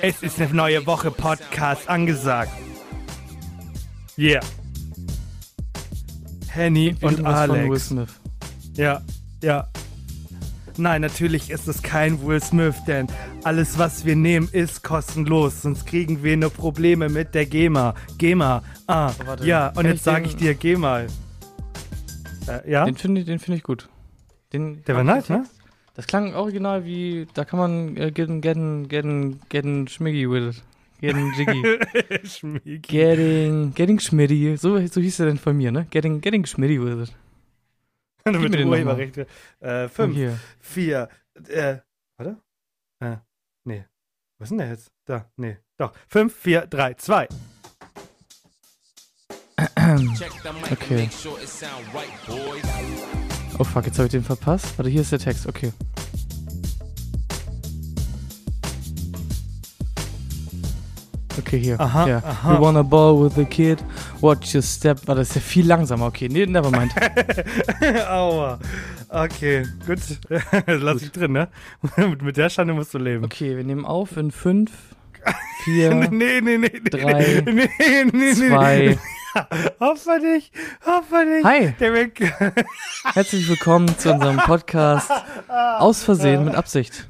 Es ist eine neue Woche Podcast angesagt. Yeah. Henny und Alex. Smith. Ja, ja. Nein, natürlich ist es kein Will Smith, denn alles, was wir nehmen, ist kostenlos. Sonst kriegen wir nur Probleme mit der GEMA. GEMA. Ah, Oh, warte. ja, und Kann jetzt sage ich dir GEMA. Äh, ja? Den finde ich, den find ich gut. Den, Der war nice, ne? Das klang original wie, da kann man äh, getting, getting, getting, getting schmiggy with it. Getting jiggy. Getting, getting schmiddy. So, so hieß er denn von mir, ne? Getting, getting schmiddy with it. mit mir den Urheberrechte. Äh, fünf, hier. vier, äh, warte? Äh, nee. Was ist denn der jetzt? Da, nee. Doch. Fünf, vier, drei, zwei. Okay. Oh fuck, jetzt habe ich den verpasst. Warte, hier ist der Text, okay. Okay, hier. Aha, ja. aha. You wanna ball with the kid? Watch your step. Warte, das ist ja viel langsamer. Okay, nee, never mind. Aua. Okay, gut. Lass ich drin, ne? mit, der Schande musst du leben. Okay, wir nehmen auf in 5, 4, Nee, nee, nee, nee. Drei, nee, nee, nee, 2. Hoffe dich, hoffe dich. Hi, herzlich willkommen zu unserem Podcast Aus Versehen mit Absicht.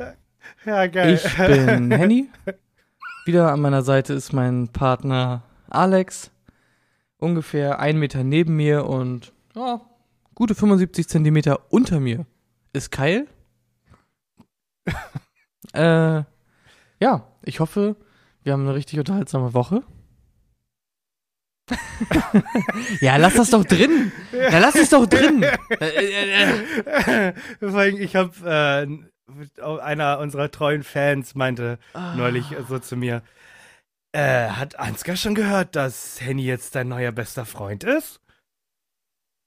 Ja, geil. Ich bin Henny. Wieder an meiner Seite ist mein Partner Alex. Ungefähr ein Meter neben mir und ja, gute 75 Zentimeter unter mir ist Kyle. äh, ja, ich hoffe, wir haben eine richtig unterhaltsame Woche. ja, lass das doch drin. Ja, lass es doch drin. Vor allem, ich habe äh, einer unserer treuen Fans meinte Ah. neulich so zu mir, äh, hat Ansgar schon gehört, dass Henny jetzt dein neuer bester Freund ist?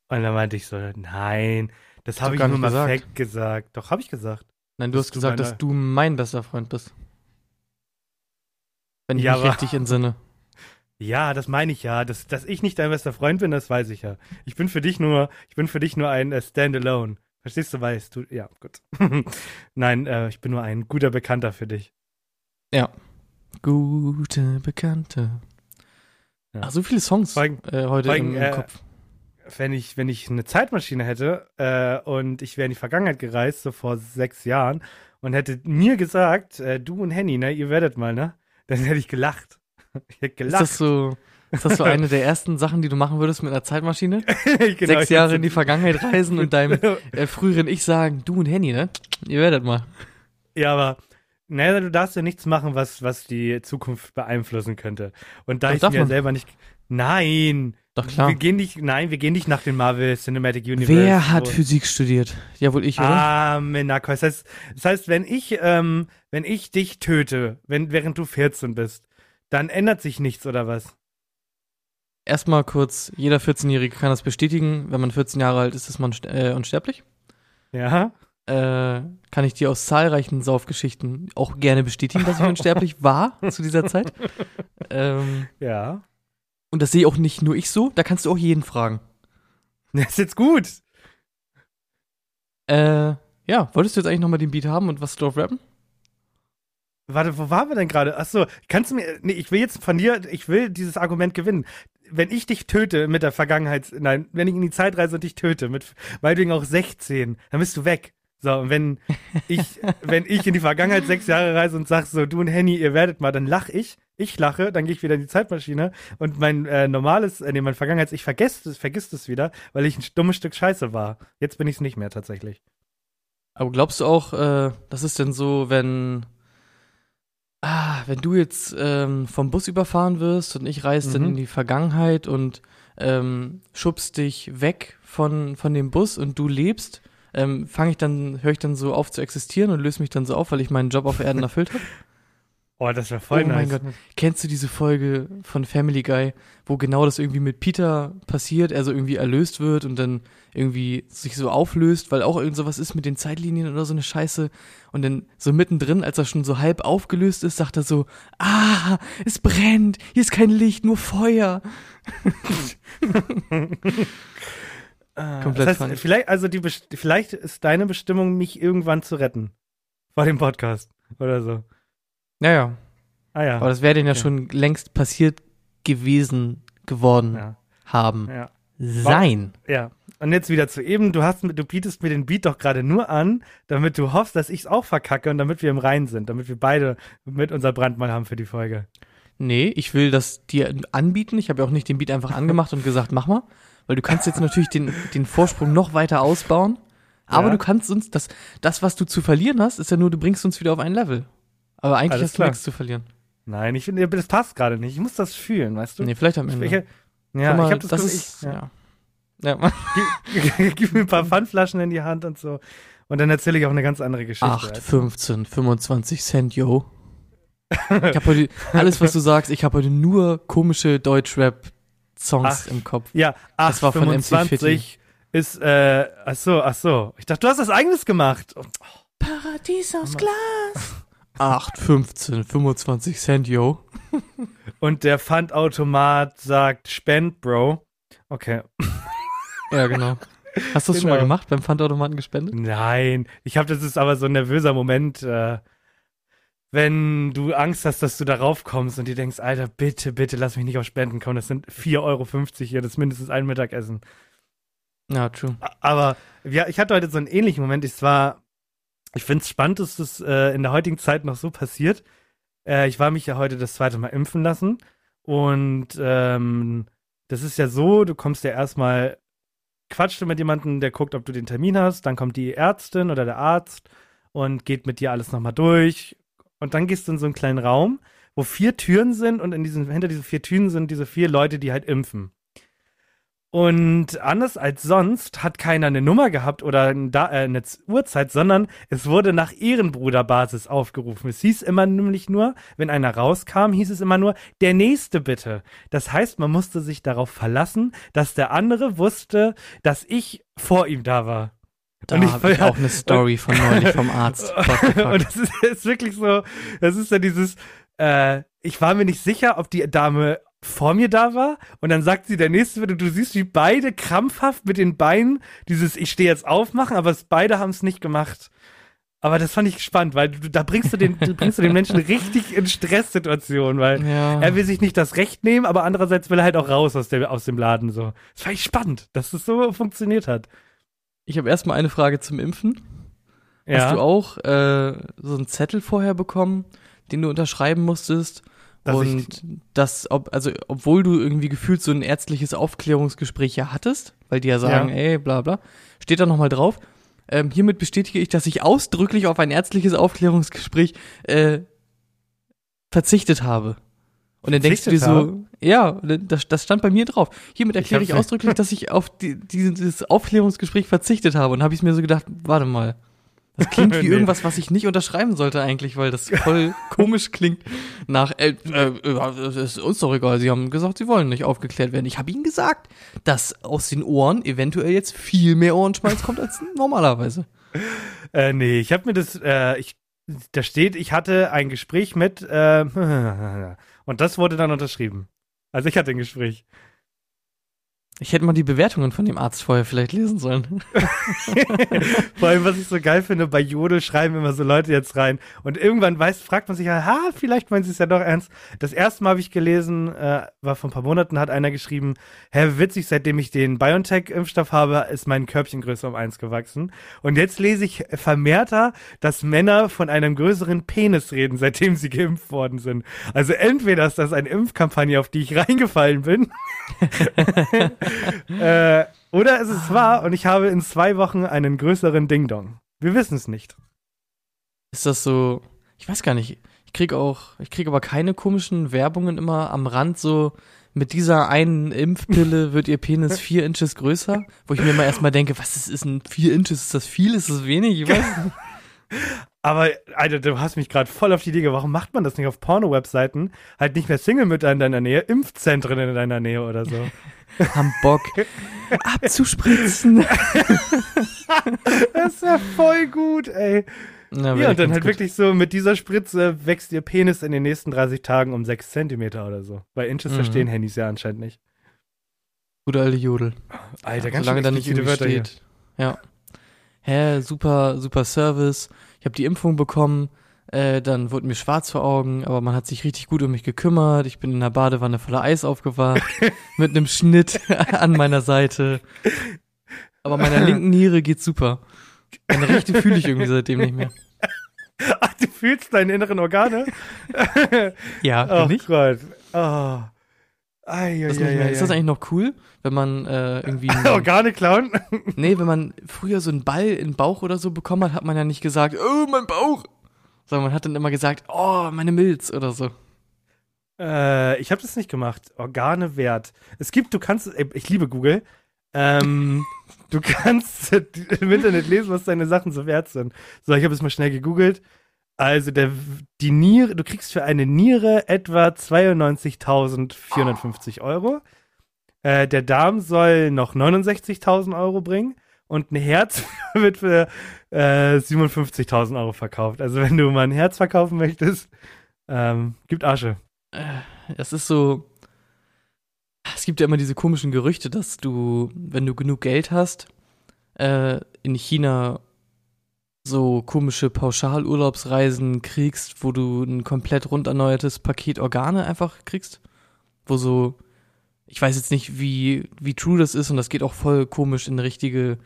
Und dann meinte ich so, nein, das habe ich gar nur nicht mal gesagt. gesagt. Doch, habe ich gesagt. Nein, du hast du gesagt, meine- dass du mein bester Freund bist. Wenn ich Ja, mich richtig entsinne. Ja, das meine ich ja. Dass, dass ich nicht dein bester Freund bin, das weiß ich ja. Ich bin für dich nur, ich bin für dich nur ein äh, Standalone. Verstehst du, weißt du? Ja, gut. Nein, äh, ich bin nur ein guter Bekannter für dich. Ja. Gute Bekannte. Ja. Ach, so viele Songs allem- äh, heute allem, im, im äh, Kopf. Wenn ich, wenn ich eine Zeitmaschine hätte äh, und ich wäre in die Vergangenheit gereist, so vor sechs Jahren, und hätte mir gesagt, äh, du und Henny, ne, ihr werdet mal, ne? Dann hätte ich gelacht. Ist das so, ist das so eine der ersten Sachen, die du machen würdest mit einer Zeitmaschine? Genau, Sechs Jahre in die Vergangenheit reisen und deinem äh, früheren Ich sagen, du und Henny, ne? Ihr werdet mal. Ja, aber naja, du darfst ja nichts machen, was, was die Zukunft beeinflussen könnte. Und da Doch, ich darf mir man. selber nicht. Nein! Doch klar. Wir gehen nicht, nein, wir gehen nicht nach dem Marvel Cinematic Universe. Wer hat wo- Physik studiert? Ja, wohl ich, oder? Ah, Menako. Das heißt, das heißt, wenn ich, ähm, wenn ich dich töte, wenn, während du 14 bist, dann ändert sich nichts, oder was? Erstmal kurz, jeder 14-Jährige kann das bestätigen. Wenn man 14 Jahre alt ist, ist man äh, unsterblich. Ja? äh, kann ich dir aus zahlreichen Saufgeschichten auch gerne bestätigen, dass ich unsterblich war zu dieser Zeit. Ähm, Ja. und das sehe auch nicht nur ich so, da kannst du auch jeden fragen. Das ist jetzt gut. Äh, ja, wolltest du jetzt eigentlich nochmal den Beat haben und was drauf rappen? Warte, wo waren wir denn gerade? Achso, kannst du mir. Nee, ich will jetzt von dir, ich will dieses Argument gewinnen. Wenn ich dich töte mit der Vergangenheit, nein, wenn ich in die Zeit reise und dich töte, mit meinetwegen auch 16, dann bist du weg. So, und wenn ich, wenn ich in die Vergangenheit sechs Jahre reise und sag so, du und Henny, ihr werdet mal, dann lach ich, ich lache, dann gehe ich wieder in die Zeitmaschine und mein äh, normales, äh, nee, mein Vergangenheits, ich vergesse es, vergisst es wieder, weil ich ein dummes Stück Scheiße war. Jetzt bin ich es nicht mehr tatsächlich. Aber glaubst du auch, äh, das ist denn so, wenn, ah, wenn du jetzt ähm, vom Bus überfahren wirst und ich reise dann Mhm. in die Vergangenheit und ähm, schubst dich weg von, von dem Bus und du lebst, ähm, fange ich dann, höre ich dann so auf zu existieren und löse mich dann so auf, weil ich meinen Job auf Erden erfüllt habe. Oh, das wäre voll oh nice. mein Gott. Kennst du diese Folge von Family Guy, wo genau das irgendwie mit Peter passiert, er so irgendwie erlöst wird und dann irgendwie sich so auflöst, weil auch irgend sowas ist mit den Zeitlinien oder so eine Scheiße und dann so mittendrin, als er schon so halb aufgelöst ist, sagt er so, ah, es brennt, hier ist kein Licht, nur Feuer. Komplett das heißt, vielleicht, also die, vielleicht ist deine Bestimmung, mich irgendwann zu retten. Vor dem Podcast oder so. Naja, Ah ja. aber das wäre denn ja Okay. schon längst passiert gewesen, geworden ja, haben. ja. Sein. Ja. Und jetzt wieder zu eben, du hast, du bietest mir den Beat doch gerade nur an, damit du hoffst, dass ich es auch verkacke und damit wir im Reinen sind, damit wir beide mit unser Brandmal haben für die Folge. Nee, ich will das dir anbieten. Ich habe ja auch nicht den Beat einfach angemacht und gesagt, mach mal. Weil du kannst jetzt natürlich den, den Vorsprung noch weiter ausbauen. Aber Ja. du kannst uns, das, das, was du zu verlieren hast, ist ja nur, du bringst uns wieder auf ein Level. Aber eigentlich Alles hast klar. du nichts zu verlieren. Nein, ich finde, das passt gerade nicht. Ich muss das fühlen, weißt du? Nee, vielleicht am Ende. ich, ja, mal, ich habe das, das ist, ich, ja. ja. ja. Gib, gib mir ein paar Pfandflaschen in die Hand und so. Und dann erzähle ich auch eine ganz andere Geschichte. 8, 15, 25 Cent, yo. Ich habe heute, alles, was du sagst, ich habe heute nur komische Deutschrap-Songs im Kopf. Ja, 8, Das war von MC 25 ist, äh, ach so, ach so. Ich dachte, du hast das eigenes gemacht. Oh, Paradies aus Glas. 8, 15, 25 Cent, yo. Und der Pfandautomat sagt, spend, Bro. Okay. Ja, genau. Hast du das schon Genau. mal gemacht, beim Pfandautomaten gespendet? Nein, ich habe, das ist aber so ein nervöser Moment, äh, wenn du Angst hast, dass du darauf kommst und dir denkst, Alter, bitte, bitte, lass mich nicht auf Spenden kommen. Das sind 4,50 Euro hier, das ist mindestens ein Mittagessen. Ja, true. Aber ja, ich hatte heute so einen ähnlichen Moment. Ich war, ich finde es spannend, dass das äh, in der heutigen Zeit noch so passiert. Äh, ich war mich ja heute das zweite Mal impfen lassen. Und ähm, das ist ja so, du kommst ja erstmal, quatschst du mit jemandem, der guckt, ob du den Termin hast, dann kommt die Ärztin oder der Arzt und geht mit dir alles nochmal durch. Und dann gehst du in so einen kleinen Raum, wo vier Türen sind und in diesen, hinter diesen vier Türen sind diese vier Leute, die halt impfen. Und anders als sonst hat keiner eine Nummer gehabt oder äh, eine Uhrzeit, sondern es wurde nach Ehrenbruderbasis aufgerufen. Es hieß immer nämlich nur, wenn einer rauskam, hieß es immer nur, der nächste bitte. Das heißt, man musste sich darauf verlassen, dass der andere wusste, dass ich vor ihm da war. Da Und ich- habe ich auch eine Story von neulich vom Arzt. Und es ist, ist wirklich so, das ist ja dieses, äh, ich war mir nicht sicher, ob die Dame vor mir da war und dann sagt sie der nächste bitte, du siehst, wie beide krampfhaft mit den Beinen dieses Ich stehe jetzt auf machen, aber es, beide haben es nicht gemacht. Aber das fand ich spannend, weil du, da bringst du den, du bringst du den Menschen richtig in Stresssituationen, weil ja. er will sich nicht das Recht nehmen, aber andererseits will er halt auch raus aus, der, aus dem Laden so. Das fand ich spannend, dass es so funktioniert hat. Ich habe erstmal eine Frage zum Impfen. Ja. Hast du auch äh, so einen Zettel vorher bekommen, den du unterschreiben musstest? Dass ich- und das, ob, also obwohl du irgendwie gefühlt so ein ärztliches Aufklärungsgespräch ja hattest, weil die ja sagen, Ja. ey, bla bla, steht da nochmal drauf. Ähm, hiermit bestätige ich, dass ich ausdrücklich auf ein ärztliches Aufklärungsgespräch äh, verzichtet habe. Und dann denkst du dir so, ja, das, das stand bei mir drauf. Hiermit erkläre ich nicht. ausdrücklich, dass ich auf die, dieses Aufklärungsgespräch verzichtet habe. Und habe ich mir so gedacht, warte mal. Das klingt wie Nee. irgendwas, was ich nicht unterschreiben sollte eigentlich, weil das voll komisch klingt nach, äh, äh, ist uns doch egal, sie haben gesagt, sie wollen nicht aufgeklärt werden. Ich habe ihnen gesagt, dass aus den Ohren eventuell jetzt viel mehr Ohrenschmalz kommt als normalerweise. Äh, nee, ich habe mir das, äh, ich, da steht, ich hatte ein Gespräch mit, äh, und das wurde dann unterschrieben. Also ich hatte ein Gespräch. Ich hätte mal die Bewertungen von dem Arzt vorher vielleicht lesen sollen. Vor allem, was ich so geil finde, bei Jodel schreiben immer so Leute jetzt rein. Und irgendwann weiß, fragt man sich ha, vielleicht meinen sie es ja doch ernst. Das erste Mal habe ich gelesen, äh, war vor ein paar Monaten, hat einer geschrieben, hä, witzig, seitdem ich den BioNTech-Impfstoff habe, ist mein Körbchengröße um eins gewachsen. Und jetzt lese ich vermehrter, dass Männer von einem größeren Penis reden, seitdem sie geimpft worden sind. Also entweder ist das eine Impfkampagne, auf die ich reingefallen bin, äh, oder es ist wahr und ich habe in zwei Wochen einen größeren Ding-Dong. Wir wissen es nicht. Ist das so, ich weiß gar nicht, ich krieg auch, ich krieg aber keine komischen Werbungen immer am Rand so, mit dieser einen Impfpille wird ihr Penis vier Inches größer, wo ich mir immer erstmal denke, was ist, ist ein vier Inches? Ist das viel? Ist das wenig? Ich weiß nicht. Aber, Alter, du hast mich gerade voll auf die Idee, warum macht man das nicht auf Porno-Webseiten? Halt nicht mehr Single-Mütter in deiner Nähe, Impfzentren in deiner Nähe oder so. Haben Bock abzuspritzen. Das ist ja voll gut, ey. Na, Ja, und dann halt wirklich so, mit dieser Spritze wächst ihr Penis in den nächsten 30 Tagen um 6 Zentimeter oder so. Weil Inches Mhm. verstehen Handys ja anscheinend nicht. Gute alte Jodel. Alter, ganz Solange da nicht irgendwie Wörter hier. steht. Ja. Hä, super, super Service. Ich habe die Impfung bekommen. Äh, dann wurde mir schwarz vor Augen, aber man hat sich richtig gut um mich gekümmert. Ich bin in der Badewanne voller Eis aufgewacht, mit einem Schnitt an meiner Seite. Aber meiner linken Niere geht's super. Meine rechte fühle ich irgendwie seitdem nicht mehr. Ach, du fühlst deine inneren Organe? Ja, Oh nicht? Gott. Oh. Ai, ai, Das ai, ai, Ist das eigentlich noch cool, wenn man äh, irgendwie einen, Organe klauen? Nee, wenn man früher so einen Ball in den Bauch oder so bekommen hat, hat man ja nicht gesagt, oh, mein Bauch. Sondern man hat dann immer gesagt, oh, meine Milz oder so. Äh, ich habe das nicht gemacht. Organe wert. Es gibt, du kannst, ich liebe Google. Ähm, du kannst im Internet lesen, was deine Sachen so wert sind. So, ich habe es mal schnell gegoogelt. Also der, die Niere, du kriegst für eine Niere etwa 92.450 Euro. Äh, der Darm soll noch 69.000 Euro bringen und ein Herz wird für äh, 57.000 Euro verkauft. Also wenn du mal ein Herz verkaufen möchtest, ähm, gibt Asche. Es ist so, es gibt ja immer diese komischen Gerüchte, dass du, wenn du genug Geld hast, äh, in China so komische Pauschalurlaubsreisen kriegst, wo du ein komplett rund erneuertes Paket Organe einfach kriegst. Wo so, ich weiß jetzt nicht, wie, wie true das ist und das geht auch voll komisch in richtige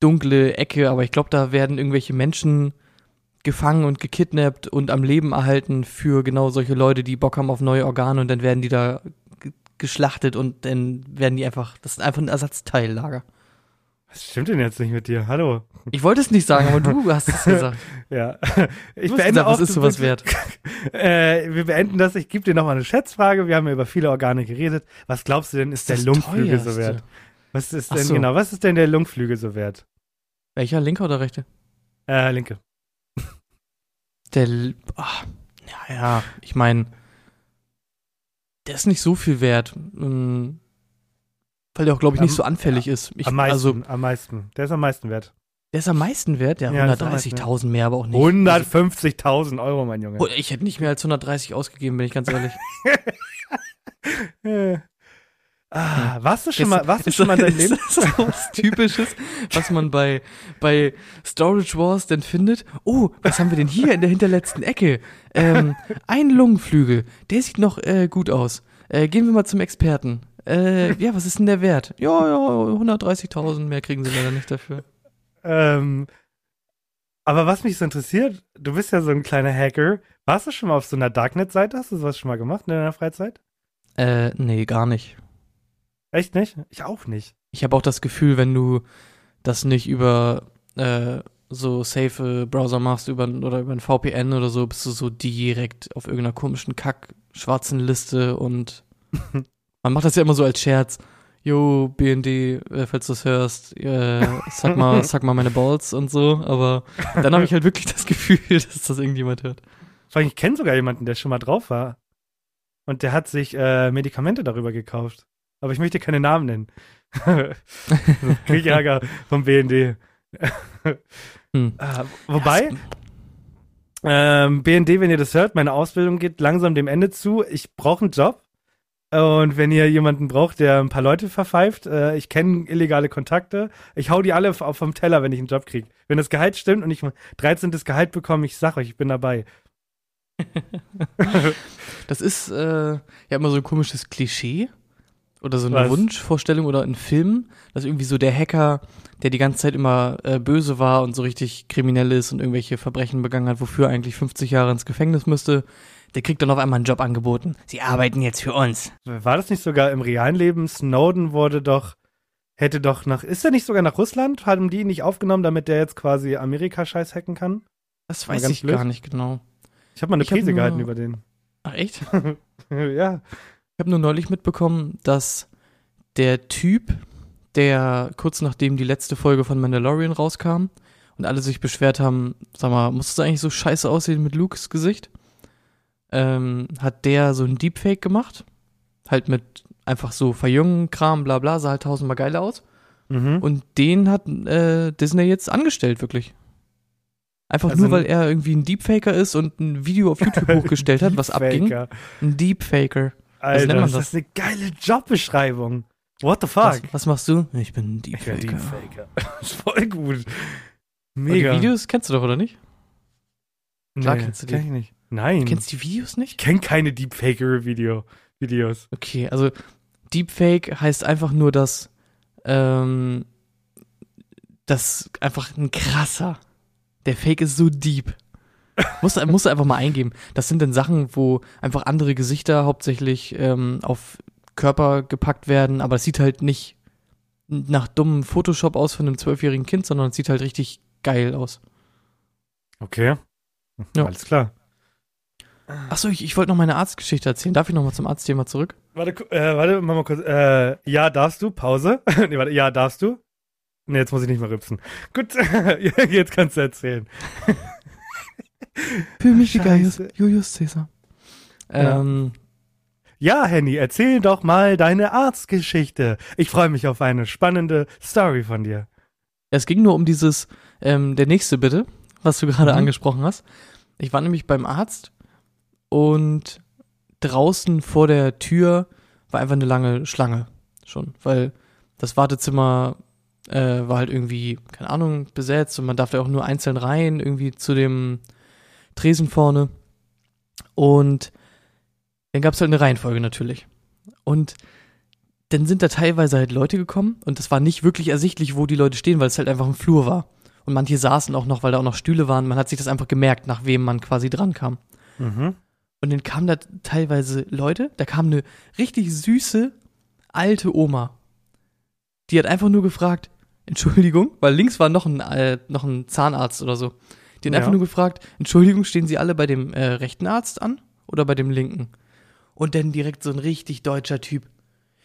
dunkle Ecke, aber ich glaube, da werden irgendwelche Menschen gefangen und gekidnappt und am Leben erhalten für genau solche Leute, die Bock haben auf neue Organe und dann werden die da ge- geschlachtet und dann werden die einfach, das ist einfach ein Ersatzteillager. Was stimmt denn jetzt nicht mit dir? Hallo. Ich wollte es nicht sagen, aber du hast es gesagt. Ja. Ich Du beende gesagt, auch. was ist sowas wert? Äh, wir beenden das. Ich gebe dir nochmal eine Schätzfrage. Wir haben ja über viele Organe geredet. Was glaubst du denn, ist, der Das Lungenflügel so wert? Was ist Ach denn so. genau? Was ist denn der Lungenflügel so wert? Welcher, linker oder rechte? Äh, linke. Der, ah, ja, ja, ich meine, der ist nicht so viel wert, ähm, weil der auch, glaube ich, nicht Am- so anfällig ist. Ich, am meisten. Also, am meisten. Der ist am meisten wert. der ist am meisten wert, der Ja, meisten 130.000 mehr, aber auch nicht. 150.000 Euro, mein Junge. Also, ich hätte nicht mehr als 130 ausgegeben, bin ich ganz ehrlich. Ah, warst du schon Ist- mal, warst du ist- schon mal in deinem ist Leben? das so was Typisches, was man bei, bei Storage Wars denn findet? Oh, was haben wir denn hier in der hinterletzten Ecke? Ähm, ein Lungenflügel, der sieht noch äh, gut aus. Äh, gehen wir mal zum Experten. Äh, ja, was ist denn der Wert? Ja, ja, 130.000, mehr kriegen sie leider nicht dafür. Ähm, aber was mich so interessiert, du bist ja so ein kleiner Hacker. Warst du schon mal auf so einer Darknet-Seite? Hast du sowas schon mal gemacht in deiner Freizeit? Äh, nee, gar nicht. Echt nicht? Ich auch nicht. Ich habe auch das Gefühl, wenn du das nicht über äh, so safe Browser machst über, oder über ein VPN oder so, bist du so direkt auf irgendeiner komischen Kack schwarzen Liste und man macht das ja immer so als Scherz. Jo, BND, äh, falls du das hörst, äh, sag mal, sag mal meine Balls und so, aber dann habe ich halt wirklich das Gefühl, dass das irgendjemand hört. Vor allem, ich kenne sogar jemanden, der schon mal drauf war. Und der hat sich äh, Medikamente darüber gekauft. Aber ich möchte keine Namen nennen. Krieg Ärger vom BND. Hm. Ah, wobei, ähm, BND, wenn ihr das hört, meine Ausbildung geht langsam dem Ende zu. Ich brauche einen Job. Und wenn ihr jemanden braucht, der ein paar Leute verpfeift, äh, ich kenne illegale Kontakte, ich hau die alle vom Teller, wenn ich einen Job kriege. Wenn das Gehalt stimmt und ich ein 13. Gehalt bekomme, ich sag euch, ich bin dabei. Das ist äh, ja immer so ein komisches Klischee oder so eine Was? Wunschvorstellung oder ein Film, dass irgendwie so der Hacker, der die ganze Zeit immer äh, böse war und so richtig kriminell ist und irgendwelche Verbrechen begangen hat, wofür er eigentlich 50 Jahre ins Gefängnis müsste, der kriegt dann auf einmal einen Job angeboten. Sie arbeiten jetzt für uns. War das nicht sogar im realen Leben? Snowden wurde doch, hätte doch nach, ist er nicht sogar nach Russland? Haben die ihn nicht aufgenommen, damit der jetzt quasi Amerika-Scheiß hacken kann? Das weiß ich blöd. gar nicht genau. Ich habe mal eine Ich Prise gehalten über den. Ach echt? ja. Ich habe nur neulich mitbekommen, dass der Typ, der kurz nachdem die letzte Folge von Mandalorian rauskam und alle sich beschwert haben, sag mal, muss es eigentlich so scheiße aussehen mit Lukes Gesicht? Ähm, hat der so ein Deepfake gemacht. Halt mit einfach so Verjüngen, Kram, bla bla, sah halt tausendmal geiler aus. Mhm. Und den hat äh, Disney jetzt angestellt, wirklich. Einfach Also nur, weil er irgendwie ein Deepfaker ist und ein Video auf YouTube hochgestellt hat, was abging. Deepfaker. Ein Deepfaker. Alter, nennt man das ist eine geile Jobbeschreibung. What the Was, fuck? was machst du? Ich bin ein Ich Deepfaker. bin Deepfaker. Das ist voll gut. Und Mega. die Videos kennst du doch, oder nicht? Klar nee, kennst du die. kenn ich nicht. Nein. Du kennst die Videos nicht? ich kenne keine Deepfaker-Video. Videos. Okay, also Deepfake heißt einfach nur, dass ähm, das einfach ein krasser. Der Fake ist so deep. Musst, musst du einfach mal eingeben. Das sind dann Sachen, wo einfach andere Gesichter hauptsächlich ähm, auf Körper gepackt werden, aber es sieht halt nicht nach dummem Photoshop aus von einem zwölfjährigen Kind, sondern es sieht halt richtig geil aus. Okay. Ja. Alles klar. Achso, ich, ich wollte noch meine Arztgeschichte erzählen. Darf ich noch mal zum Arztthema zurück? Warte, äh, warte, mach mal kurz. Äh, ja, darfst du? Pause. nee, warte, ja, darfst du? Nee, jetzt muss ich nicht mehr rübsen. Gut, jetzt kannst du erzählen. Für mich. Gaius, Julius Caesar. Ja. Ähm, Ja, Henny, erzähl doch mal deine Arztgeschichte. Ich freue mich auf eine spannende Story von dir. Es ging nur um dieses, ähm, der nächste bitte, was du gerade Mhm. angesprochen hast. Ich war nämlich beim Arzt und draußen vor der Tür war einfach eine lange Schlange schon, weil das Wartezimmer äh, war halt irgendwie, keine Ahnung, besetzt und man darf da auch nur einzeln rein, irgendwie zu dem Tresen vorne. Und dann gab es halt eine Reihenfolge natürlich. Und dann sind da teilweise halt Leute gekommen und es war nicht wirklich ersichtlich, wo die Leute stehen, weil es halt einfach ein Flur war. Und manche saßen auch noch, weil da auch noch Stühle waren. Man hat sich das einfach gemerkt, nach wem man quasi dran kam. Mhm. Und dann kamen da teilweise Leute, da kam eine richtig süße alte Oma. Die hat einfach nur gefragt, Entschuldigung, weil links war noch ein, äh, noch ein Zahnarzt oder so. Die hat Ja. einfach nur gefragt, Entschuldigung, stehen Sie alle bei dem äh, rechten Arzt an oder bei dem linken? Und dann direkt so ein richtig deutscher Typ.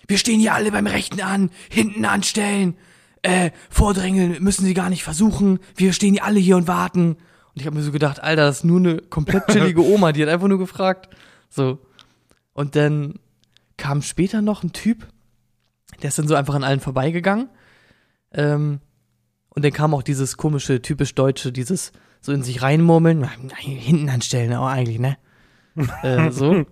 Wir stehen hier alle beim rechten an, hinten anstellen, äh, vordrängeln müssen Sie gar nicht versuchen. Wir stehen hier alle hier und warten. Und ich habe mir so gedacht, Alter, das ist nur eine komplett chillige Oma, die hat einfach nur gefragt. So. Und dann kam später noch ein Typ, der ist dann so einfach an allen vorbeigegangen. Ähm, und dann kam auch dieses komische, typisch Deutsche, dieses so in sich reinmurmeln, hinten anstellen, aber eigentlich, ne? äh, so.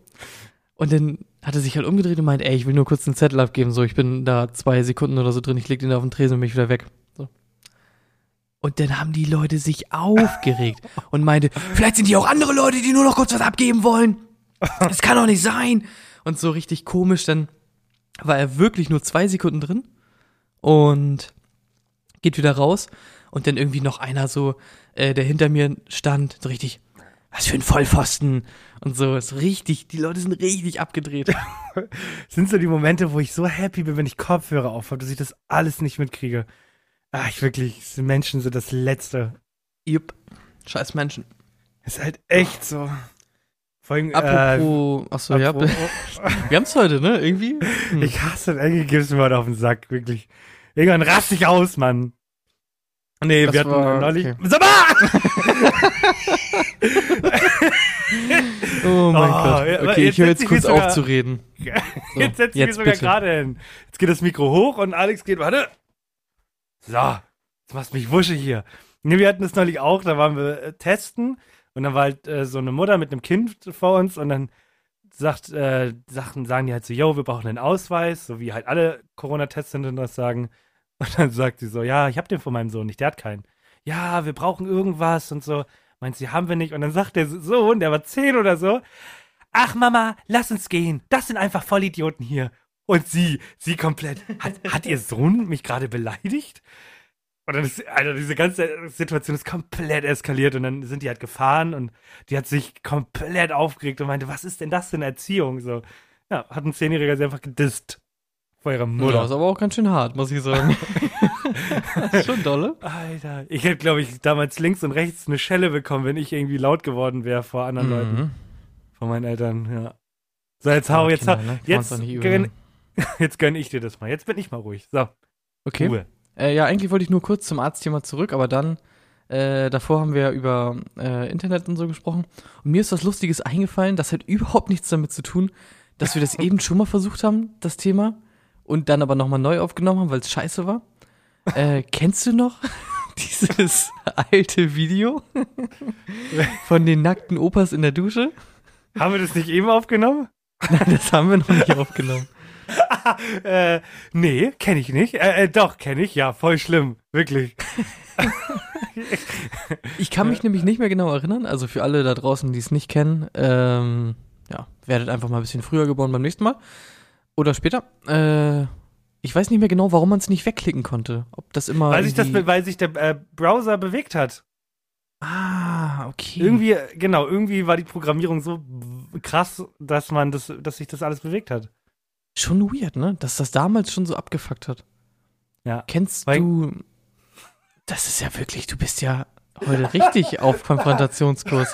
Und dann hat er sich halt umgedreht und meint, ey, ich will nur kurz einen Zettel abgeben, so, ich bin da zwei Sekunden oder so drin, ich leg den auf den Tresen und bin ich wieder weg. So. Und dann haben die Leute sich aufgeregt und meinte, vielleicht sind hier auch andere Leute, die nur noch kurz was abgeben wollen. Das kann doch nicht sein. Und so richtig komisch, dann war er wirklich nur zwei Sekunden drin und geht wieder raus und dann irgendwie noch einer so, äh, der hinter mir stand, so richtig, was für ein Vollpfosten und so, ist richtig, die Leute sind richtig abgedreht. Sind so die Momente, wo ich so happy bin, wenn ich Kopfhörer auf habe, dass ich das alles nicht mitkriege. Ah, ich wirklich, Menschen sind das Letzte. Jupp. Scheiß Menschen. Ist halt echt so. Vor allem, Apropos, achso, äh, ja, apropos- wir haben's heute, ne, irgendwie? Hm. Ich hasse das, eigentlich gibst du mir heute auf den Sack, wirklich. Irgendwann rast dich aus, Mann. Nee, Das wir hatten war- neulich. okay. Sag oh mein Oh, Gott. Okay, ich höre jetzt ich kurz sogar- auf zu reden. So, jetzt setzt du mich sogar gerade hin. Jetzt geht das Mikro hoch und Alex geht, warte. So, jetzt machst du mich wuschig hier. Nee, wir hatten das neulich auch, da waren wir äh, testen und dann war halt äh, so eine Mutter mit einem Kind vor uns und dann sagt, äh, Sachen, sagen die halt so, yo, wir brauchen einen Ausweis, so wie halt alle Corona-Testzentren das sagen. Und dann sagt sie so, ja, ich hab den von meinem Sohn nicht, der hat keinen. Ja, wir brauchen irgendwas und so. Meint sie, haben wir nicht. Und dann sagt der Sohn, der war zehn oder so, ach Mama, lass uns gehen. Das sind einfach Vollidioten hier. Und sie, sie komplett, hat, hat ihr Sohn mich gerade beleidigt? Und dann ist, Alter, diese ganze Situation ist komplett eskaliert und dann sind die halt gefahren und die hat sich komplett aufgeregt und meinte, was ist denn das eine Erziehung? So, ja, hat ein Zehnjähriger sie einfach gedisst vor ihrer Ja, Mutter. ist aber auch ganz schön hart, muss ich sagen. ist schon dolle. Alter, ich hätte, glaube ich, damals links und rechts eine Schelle bekommen, wenn ich irgendwie laut geworden wäre vor anderen Leuten, Mhm. vor meinen Eltern, ja. So, jetzt hau, jetzt hau. Ne? Jetzt gönn, jetzt gönn ich dir das mal. Jetzt bin ich mal ruhig. So, Okay. Ruhe. Äh, ja, eigentlich wollte ich nur kurz zum Arztthema zurück, aber dann, äh, davor haben wir ja über äh, Internet und so gesprochen. Und mir ist was Lustiges eingefallen, das hat überhaupt nichts damit zu tun, dass wir das eben schon mal versucht haben, das Thema, und dann aber nochmal neu aufgenommen haben, weil es scheiße war. Äh, kennst du noch dieses alte Video von den nackten Opas in der Dusche? Haben wir das nicht eben aufgenommen? Nein, das haben wir noch nicht aufgenommen. Äh, nee, kenne ich nicht. Äh, äh, doch, kenne ich. Ja, voll schlimm. Wirklich. Ich kann mich nämlich nicht mehr genau erinnern. Also für alle da draußen, die es nicht kennen, ähm, ja, werdet einfach mal ein bisschen früher geboren beim nächsten Mal. Oder später. Äh, ich weiß nicht mehr genau, warum man es nicht wegklicken konnte. Ob das immer. Weil sich, das, weil sich der äh, Browser bewegt hat. Ah, okay. Irgendwie, genau, irgendwie war die Programmierung so krass, dass man das, dass sich das alles bewegt hat. Schon weird, ne? Dass das damals schon so abgefuckt hat. Ja. Kennst Weil- du. Das ist ja wirklich, du bist ja heute richtig auf Konfrontationskurs.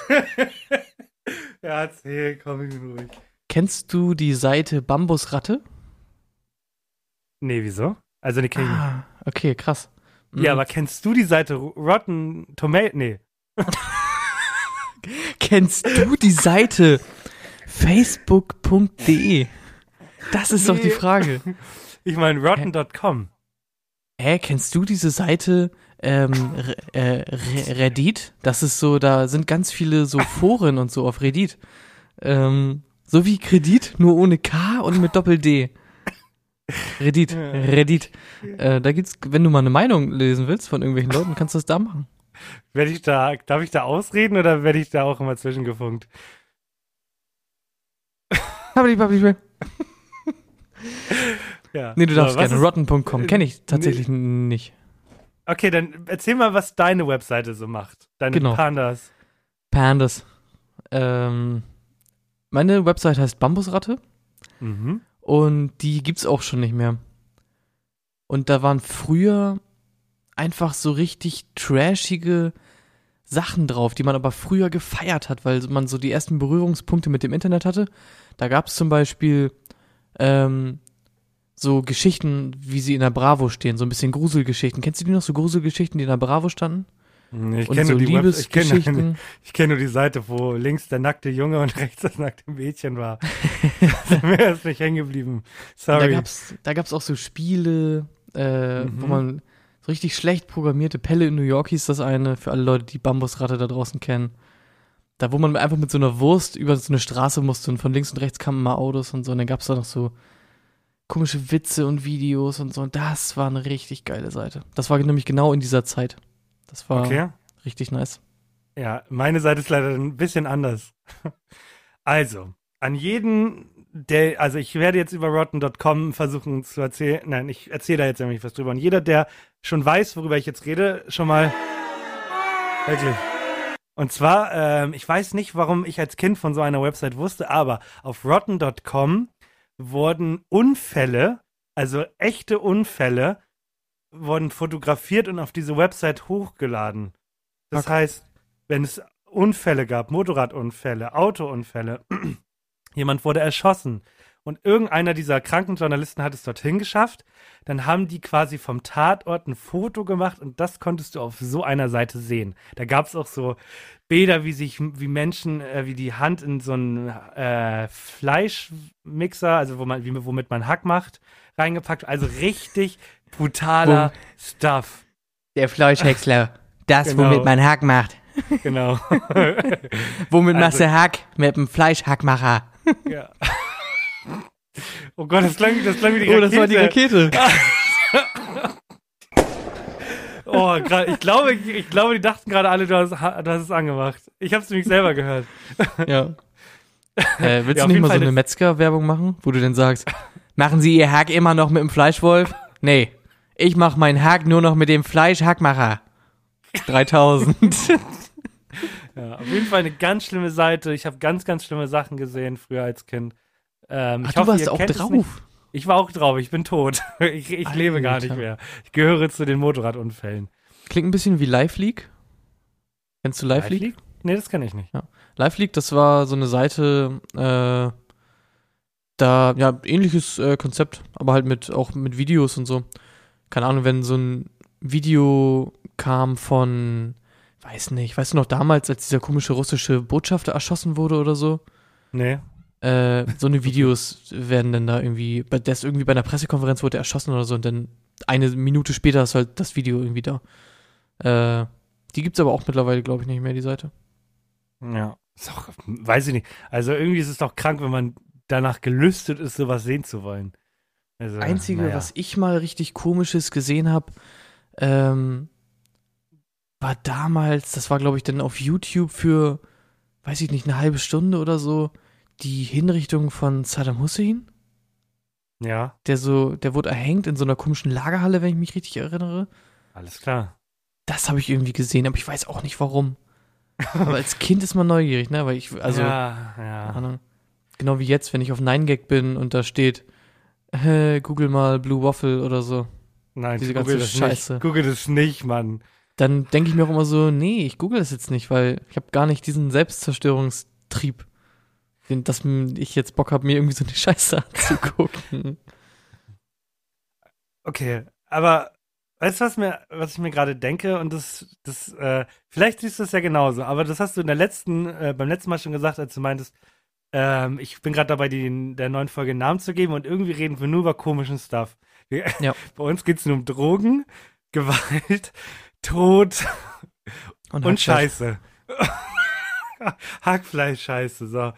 Ja, erzähl, komm, ich ruhig. Kennst du die Seite Bambusratte? Nee, wieso? Also, die kenn ich nicht. Ah, okay, krass. Ja, Mhm. aber kennst du die Seite Rotten Tomato? Nee. Kennst du die Seite facebook.de? Das ist doch die Nee. Frage. Ich meine rotten.com. Hä, kennst du diese Seite ähm, äh, Re- Reddit? Das ist so, da sind ganz viele so Foren und so auf Reddit. Ähm, so wie Kredit, nur ohne K und mit Doppel-D. Reddit, Ja. Reddit. Äh, da gibt's, wenn du mal eine Meinung lesen willst von irgendwelchen Leuten, kannst du das da machen. Werde ich da, darf ich da ausreden oder werde ich da auch immer zwischengefunkt? Ja. Nee, du darfst gerne. Rotten.com kenne ich tatsächlich nicht. Okay, dann erzähl mal, was deine Webseite so macht. Deine Genau. Pandas. Pandas. Ähm, meine Website heißt Bambusratte Mhm. und die gibt's auch schon nicht mehr. Und da waren früher einfach so richtig trashige Sachen drauf, die man aber früher gefeiert hat, weil man so die ersten Berührungspunkte mit dem Internet hatte. Da gab's zum Beispiel ähm, so Geschichten, wie sie in der Bravo stehen, so ein bisschen Gruselgeschichten. Kennst du die noch, so Gruselgeschichten, die in der Bravo standen? Ich kenne so nur, die Webs- ich kenn, ich kenn nur die Seite, wo links der nackte Junge und rechts das nackte Mädchen war. Mir ist nicht hängen geblieben. Da Sorry. gab's, da gab's auch so Spiele, äh, wo Mhm. man so richtig schlecht programmierte Pelle in New York hieß das eine, für alle Leute, die Bambusratte da draußen kennen. Da, wo man einfach mit so einer Wurst über so eine Straße musste und von links und rechts kamen mal Autos und so. Und dann gab's da noch so komische Witze und Videos und so. Und das war eine richtig geile Seite. Das war nämlich genau in dieser Zeit. Das war okay. richtig nice. Ja, meine Seite ist leider ein bisschen anders. Also, an jeden, der, also ich werde jetzt über rotten.com versuchen zu erzählen, nein, ich erzähle da jetzt nämlich was drüber. Und jeder, der schon weiß, worüber ich jetzt rede, schon mal, wirklich. Und zwar, ähm, ich weiß nicht, warum ich als Kind von so einer Website wusste, aber auf rotten.com wurden Unfälle, also echte Unfälle, wurden fotografiert und auf diese Website hochgeladen. Das Okay. heißt, wenn es Unfälle gab, Motorradunfälle, Autounfälle, jemand wurde erschossen und irgendeiner dieser kranken Journalisten hat es dorthin geschafft, dann haben die quasi vom Tatort ein Foto gemacht und das konntest du auf so einer Seite sehen. Da gab es auch so Bilder, wie sich, wie Menschen, äh, wie die Hand in so einen äh, Fleischmixer, also wo man, wie, womit man Hack macht, reingepackt. Also richtig brutaler Stuff. Der Fleischhäcksler. Das, Genau. womit man Hack macht. Genau. Womit Also- machst du Hack? Mit dem Fleischhackmacher. ja. Oh Gott, das klang, das klang wie die Oh, Rakete. das war die Rakete. Oh, grad, ich glaube, ich glaube, die dachten gerade alle, du hast, du hast es angemacht. Ich habe es nämlich selber gehört. Ja. Äh, willst Ja, du nicht mal Fall so eine Metzger-Werbung machen, wo du dann sagst, machen Sie Ihr Hack immer noch mit dem Fleischwolf? Nee, ich mach meinen Hack nur noch mit dem Fleischhackmacher. 3000. Ja, auf jeden Fall eine ganz schlimme Seite. Ich habe ganz, ganz schlimme Sachen gesehen früher als Kind. Ähm, Ach, ich du hoffe, warst auch drauf. Ich war auch drauf. Ich bin tot. Ich, ich lebe gar nicht mehr. Ich gehöre zu den Motorradunfällen. Klingt ein bisschen wie Live League. Kennst du Live League? Nee, das kann ich nicht. Live League, das war so eine Seite, äh, Da, ja, ähnliches äh, Konzept, aber halt mit auch mit Videos und so. Keine Ahnung, wenn so ein Video kam von, weiß nicht, weißt du noch damals, als dieser komische russische Botschafter erschossen wurde oder so? Nee. Äh, so eine Videos werden dann da irgendwie, bei der ist irgendwie bei einer Pressekonferenz wurde er erschossen oder so und dann eine Minute später ist halt das Video irgendwie da. Äh, die gibt's aber auch mittlerweile, glaube ich, nicht mehr, die Seite. Ja. Ist auch, weiß ich nicht. Also irgendwie ist es doch krank, wenn man danach gelüstet ist, sowas sehen zu wollen. Also, Einzige, naja. was ich mal richtig komisches gesehen habe, ähm, war damals, das war glaube ich dann auf YouTube für, weiß ich nicht, eine halbe Stunde oder so, die Hinrichtung von Saddam Hussein. Ja, Der so, der wurde erhängt in so einer komischen Lagerhalle, wenn ich mich richtig erinnere. alles klar. Das habe ich irgendwie gesehen, aber ich weiß auch nicht warum. aber als Kind ist man neugierig, ne? Weil ich, also, ja, ja. Ahnung. Genau wie jetzt, wenn ich auf 9gag bin und da steht, äh, google mal Blue Waffle oder so. Nein, diese google ganze das Scheiße. nicht. Google das nicht, Mann. dann denke ich mir auch immer so, nee, ich google das jetzt nicht, weil ich habe gar nicht diesen Selbstzerstörungstrieb, den, dass ich jetzt Bock habe, mir irgendwie so eine Scheiße anzugucken. Okay, aber weißt du, was mir, was ich mir gerade denke? Und das, das, äh, vielleicht siehst du es ja genauso, aber das hast du in der letzten, äh, beim letzten Mal schon gesagt, als du meintest, ähm, ich bin gerade dabei, die, der neuen Folge einen Namen zu geben und irgendwie reden wir nur über komischen Stuff. Wir, Ja. Bei uns geht es nur um Drogen, Gewalt, Tod und, Hackfleisch. Scheiße. Hackfleisch, Scheiße, so.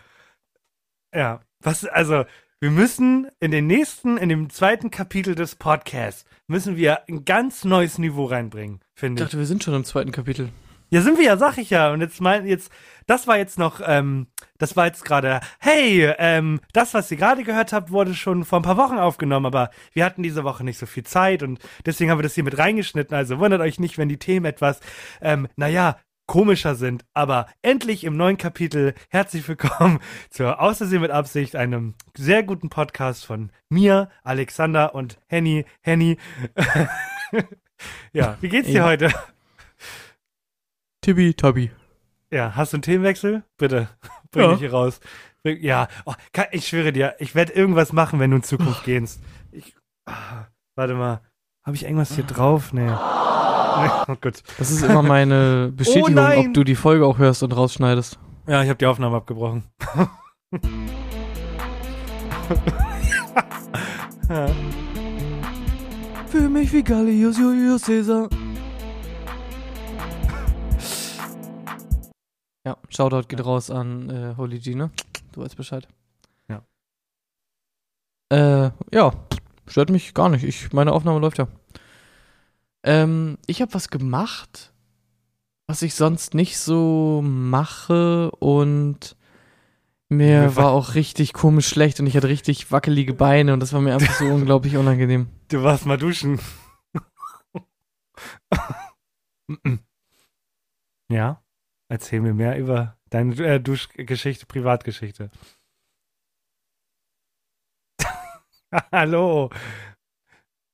Ja, was, also, wir müssen in den nächsten, in dem zweiten Kapitel des Podcasts, müssen wir ein ganz neues Niveau reinbringen, Ich finde ich. dachte, wir sind schon im zweiten Kapitel. Ja, sind wir ja, sag ich ja. Und jetzt mein, jetzt, das war jetzt noch, ähm, das war jetzt gerade, hey, ähm, das, was ihr gerade gehört habt, wurde schon vor ein paar Wochen aufgenommen, aber wir hatten diese Woche nicht so viel Zeit und deswegen haben wir das hier mit reingeschnitten. Also wundert euch nicht, wenn die Themen etwas, ähm, naja, komischer sind. Aber endlich im neuen Kapitel herzlich willkommen zur Außersehen mit Absicht, einem sehr guten Podcast von mir, Alexander und Henny. Henny. ja, wie geht's dir Ja. heute? Tibi, Tobi. Ja, hast du einen Themenwechsel? Bitte, bring Ja. mich hier raus. Ja, oh, kann, ich schwöre dir, ich werde irgendwas machen, wenn du in Zukunft gehst. Ich, ah, warte mal, habe ich irgendwas hier drauf? Nee. nee. Oh Gott. Das ist immer meine Bestätigung, nein! ob du die Folge auch hörst und rausschneidest. Ja, ich habe die Aufnahme abgebrochen. ja. Für mich wie Gallius Julius Caesar. Ja, Shoutout geht raus an äh, Holy G, ne? Du weißt Bescheid. Ja. Äh, ja, stört mich gar nicht. Ich, meine Aufnahme läuft ja. Ähm, ich habe was gemacht, was ich sonst nicht so mache und mir Wir war auch richtig komisch schlecht und ich hatte richtig wackelige Beine und das war mir einfach so unglaublich unangenehm. Du warst mal duschen. ja, erzähl mir mehr über deine äh, Duschgeschichte, Privatgeschichte. Hallo.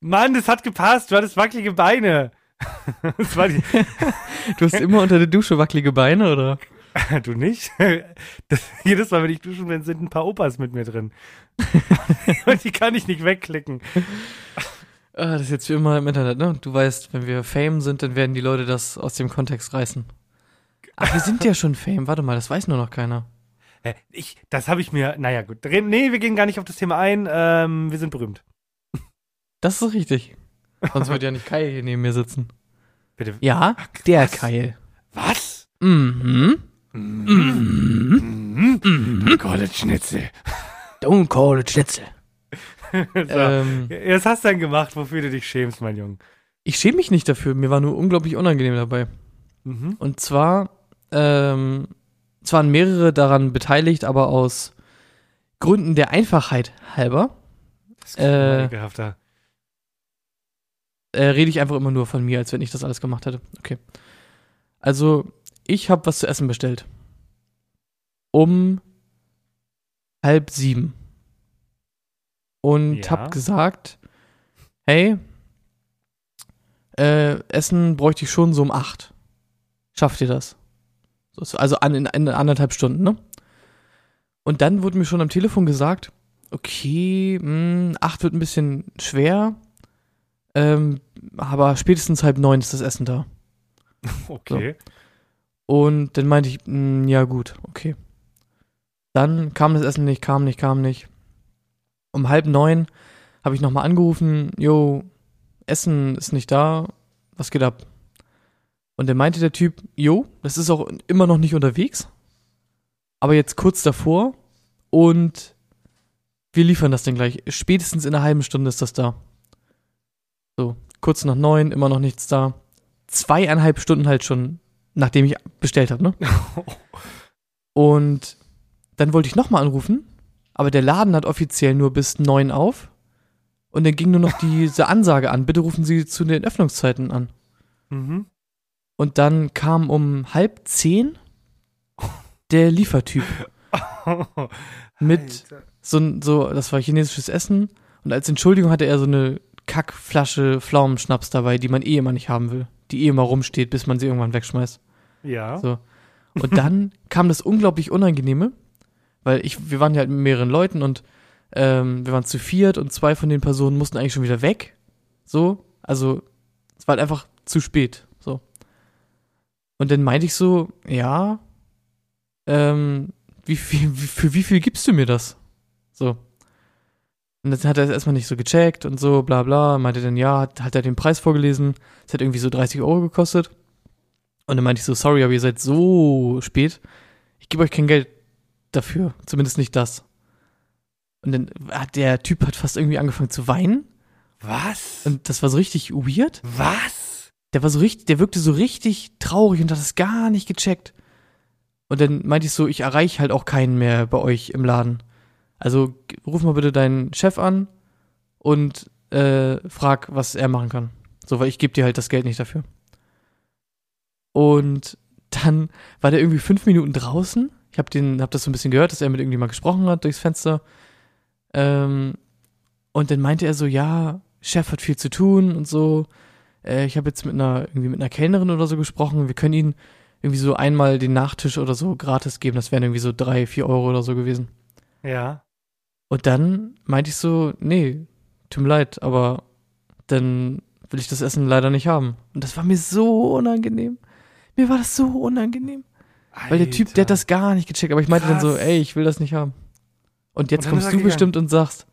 Mann, das hat gepasst. Du hattest wackelige Beine. das war die, Du hast immer unter der Dusche wackelige Beine, oder? du nicht? Das, jedes Mal, wenn ich duschen bin, sind ein paar Opas mit mir drin. Und die kann ich nicht wegklicken. Ah, das ist jetzt wie immer im Internet, ne? Du weißt, wenn wir Fame sind, dann werden die Leute das aus dem Kontext reißen. Ach, wir sind ja schon Fame. Warte mal, das weiß nur noch keiner. Ich, das habe ich mir, naja gut. Nee, wir gehen gar nicht auf das Thema ein. Ähm, wir sind berühmt. Das ist richtig. Sonst würde ja nicht Kai hier neben mir sitzen. Bitte. Ja, der was? Keil. Was? Mhm. Mhm. Mhm. College Schnitzel. Don't call it Schnitzel. so. Ähm, Was hast du denn gemacht, wofür du dich schämst, mein Junge? ich schäme mich nicht dafür. Mir war nur unglaublich unangenehm dabei. Mhm. Und zwar, ähm, es waren mehrere daran beteiligt, aber aus Gründen der Einfachheit halber Das ist Äh, ekelhafter. äh, rede ich einfach immer nur von mir, als wenn ich das alles gemacht hätte. Okay. Also, ich habe was zu essen bestellt. Um halb sieben. Und Ja. hab gesagt, hey, äh, Essen bräuchte ich schon so um acht. Schafft ihr das? So, so, Also an, in, in anderthalb Stunden, ne? Und dann wurde mir schon am Telefon gesagt, okay, mh, acht wird ein bisschen schwer, ähm, aber spätestens halb neun ist das Essen da. Okay. Und dann meinte ich, mh, ja gut, okay. Dann kam das Essen nicht, kam nicht, kam nicht. Um halb neun habe ich nochmal angerufen, jo, Essen ist nicht da, was geht ab? Und dann meinte der Typ, jo, das ist auch immer noch nicht unterwegs, aber jetzt kurz davor und wir liefern das dann gleich. Spätestens in einer halben Stunde ist das da. So, kurz nach neun, immer noch nichts da. Zweieinhalb Stunden halt schon, nachdem ich bestellt habe, ne? Und dann wollte ich nochmal anrufen, aber der Laden hat offiziell nur bis neun auf. Und dann ging nur noch diese Ansage an, bitte rufen Sie zu den Öffnungszeiten an. Mhm. Und dann kam um halb zehn der Liefertyp mit so, ein- so, das war chinesisches Essen. Und als Entschuldigung hatte er so eine Kackflasche Pflaumenschnaps dabei, die man eh immer nicht haben will. Die eh immer rumsteht, bis man sie irgendwann wegschmeißt. Ja. So. Und dann kam das unglaublich Unangenehme, weil ich, wir waren ja halt mit mehreren Leuten und ähm, wir waren zu viert und zwei von den Personen mussten eigentlich schon wieder weg. So, also es war halt einfach zu spät. Und dann meinte ich so, ja, ähm, wie viel, für wie viel gibst du mir das? So. Und dann hat er es erstmal nicht so gecheckt und so, bla bla. Meinte dann, ja, hat, hat er den Preis vorgelesen. Es hat irgendwie so 30 Euro gekostet. Und dann meinte ich so, sorry, aber ihr seid so spät. Ich gebe euch kein Geld dafür. Zumindest nicht das. Und dann hat der Typ hat fast irgendwie angefangen zu weinen. Was? Und das war so richtig weird. Was? Der war so richtig, der wirkte so richtig traurig und hat es gar nicht gecheckt. Und dann meinte ich so, ich erreiche halt auch keinen mehr bei euch im Laden. Also ruf mal bitte deinen Chef an und äh, frag, was er machen kann. So, weil ich gebe dir halt das Geld nicht dafür. Und dann war der irgendwie fünf Minuten draußen. Ich habe hab das so ein bisschen gehört, dass er mit irgendjemand gesprochen hat durchs Fenster. Ähm, und dann meinte er so, ja, Chef hat viel zu tun und so. Äh, ich habe jetzt mit einer irgendwie mit einer Kellnerin oder so gesprochen. Wir können ihn irgendwie so einmal den Nachtisch oder so gratis geben. Das wären irgendwie so drei, vier Euro oder so gewesen. Ja. Und dann meinte ich so, nee, tut mir leid, aber dann will ich das Essen leider nicht haben. Und das war mir so unangenehm. Mir war das so unangenehm. Weil der Typ, der hat das gar nicht gecheckt, aber ich meinte dann so, Krass. ey, ich will das nicht haben. Und jetzt Und kommst du gegangen. bestimmt und sagst,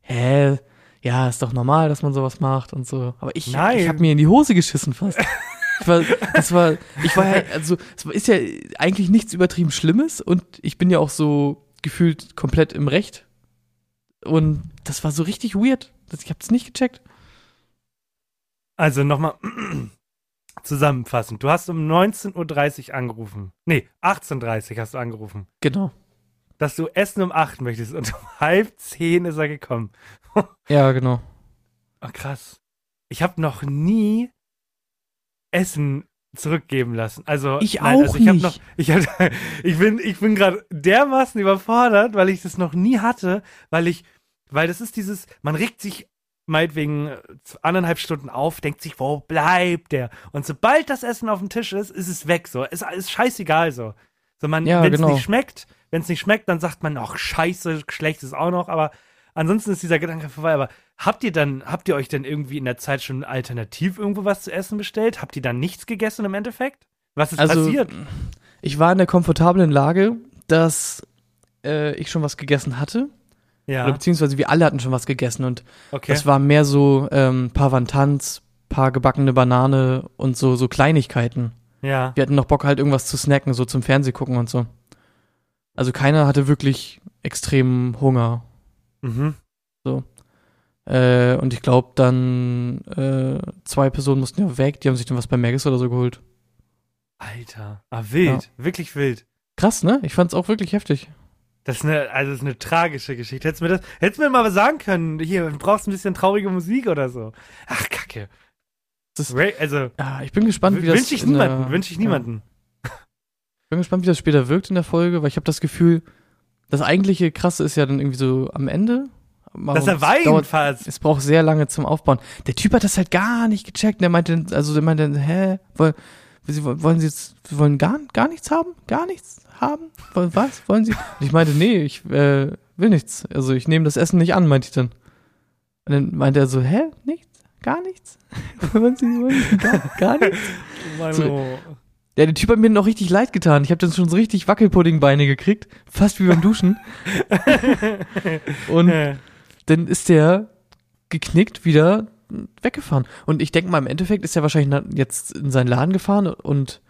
hä, ja, ist doch normal, dass man sowas macht und so. Aber ich, Nein. ich habe mir in die Hose geschissen fast. Ich war, das war, ich war ja, also, es ist ja eigentlich nichts übertrieben Schlimmes und ich bin ja auch so gefühlt komplett im Recht. Und das war so richtig weird. Ich hab's nicht gecheckt. Also nochmal zusammenfassend. Du hast um 19.30 Uhr angerufen. Nee, 18.30 Uhr hast du angerufen. Genau. Dass du Essen um 8 möchtest und um halb 10 ist er gekommen. Ja, genau. Oh, krass. Ich habe noch nie Essen zurückgeben lassen. Also Ich nein, auch also ich nicht. Noch, ich, hab, ich bin, ich bin gerade dermaßen überfordert, weil ich das noch nie hatte, weil ich, weil das ist dieses, man regt sich meinetwegen anderthalb Stunden auf, denkt sich, wo bleibt der? Und sobald das Essen auf dem Tisch ist, ist es weg. So, ist, ist scheißegal so. So man, Ja, wenn es genau. nicht schmeckt, wenn es nicht schmeckt, dann sagt man, ach scheiße, schlecht ist auch noch. Aber ansonsten ist dieser Gedanke vorbei. Aber habt ihr dann, habt ihr euch denn irgendwie in der Zeit schon alternativ irgendwo was zu essen bestellt? Habt ihr dann nichts gegessen im Endeffekt? Was ist Also, passiert? ich war in der komfortablen Lage, dass äh, ich schon was gegessen hatte. Oder Ja, beziehungsweise wir alle hatten schon was gegessen und okay. das war mehr so ähm, paar Wantans, paar gebackene Banane und so, so Kleinigkeiten. Ja, Wir hatten noch Bock halt irgendwas zu snacken, so zum Fernseh gucken und so. Also keiner hatte wirklich extrem Hunger. mhm. Äh, und ich glaube dann äh, zwei Personen mussten ja weg, die haben sich dann was bei Maggis oder so geholt. Alter, ah, wild, wirklich wild. Krass, ne? Ich fand's auch wirklich heftig. Das ist eine, also das ist eine tragische Geschichte. Hättest du mir das, hättest du mir mal sagen können, hier, du brauchst ein bisschen traurige Musik oder so. Ach, Kacke. Das also, Ja, ich bin gespannt, wie das wünsche ich in der- niemanden, wünsche ich Ja. niemanden. Ich bin gespannt, wie das später wirkt in der Folge, weil ich habe das Gefühl, das eigentliche Krasse ist ja dann irgendwie so am Ende. Aber Das es Erweinen dauert- fast. Es braucht sehr lange zum Aufbauen. Der Typ hat das halt gar nicht gecheckt. Der meinte, also der meinte, hä, woll, Sie, wollen Sie jetzt, Sie wollen gar, gar nichts haben? Gar nichts? haben? Was? Wollen Sie? Und ich meinte, nee, ich äh, will nichts. Also ich nehme das Essen nicht an, meinte ich dann. Und dann meinte er so, hä? Nichts? Gar nichts? gar, gar nichts? So. Ja, der Typ hat mir noch richtig leid getan. Ich habe dann schon so richtig Wackelpuddingbeine gekriegt, fast wie beim Duschen. Und dann ist der geknickt wieder weggefahren. Und ich denke mal, im Endeffekt ist er wahrscheinlich jetzt in seinen Laden gefahren und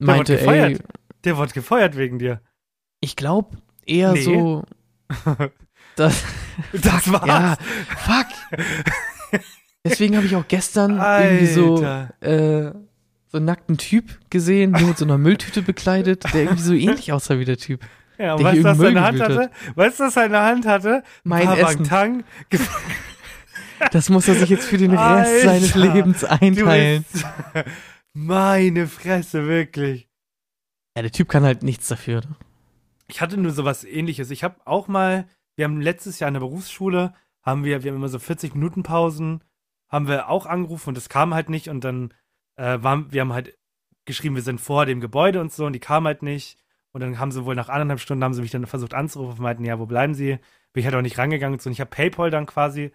Der meinte, gefeuert. ey, Der wurde gefeuert wegen dir. ich glaube eher Nee. so, dass, Das war's. ja, fuck. Deswegen habe ich auch gestern irgendwie so, Alter. äh, so einen nackten Typ gesehen, nur mit so einer Mülltüte bekleidet, der irgendwie so ähnlich aussah wie der Typ. Ja, und der weißt du, was er in der Hand hatte? Weißt du, was er in der Hand hatte? Ein Mein Essen. Tang. Das muss er sich jetzt für den Rest Alter, seines Lebens einteilen. bist- Meine Fresse, wirklich. Ja, der Typ kann halt nichts dafür. Ich hatte nur sowas ähnliches. Ich habe auch mal, wir haben letztes Jahr in der Berufsschule, haben wir, wir haben immer so 40 Minuten Pausen, haben wir auch angerufen und es kam halt nicht und dann äh, waren, wir haben halt geschrieben, wir sind vor dem Gebäude und so und die kam halt nicht und dann haben sie wohl nach anderthalb Stunden haben sie mich dann versucht anzurufen und meinten, ja, wo bleiben sie? Bin ich halt auch nicht rangegangen und so und ich habe Paypal dann quasi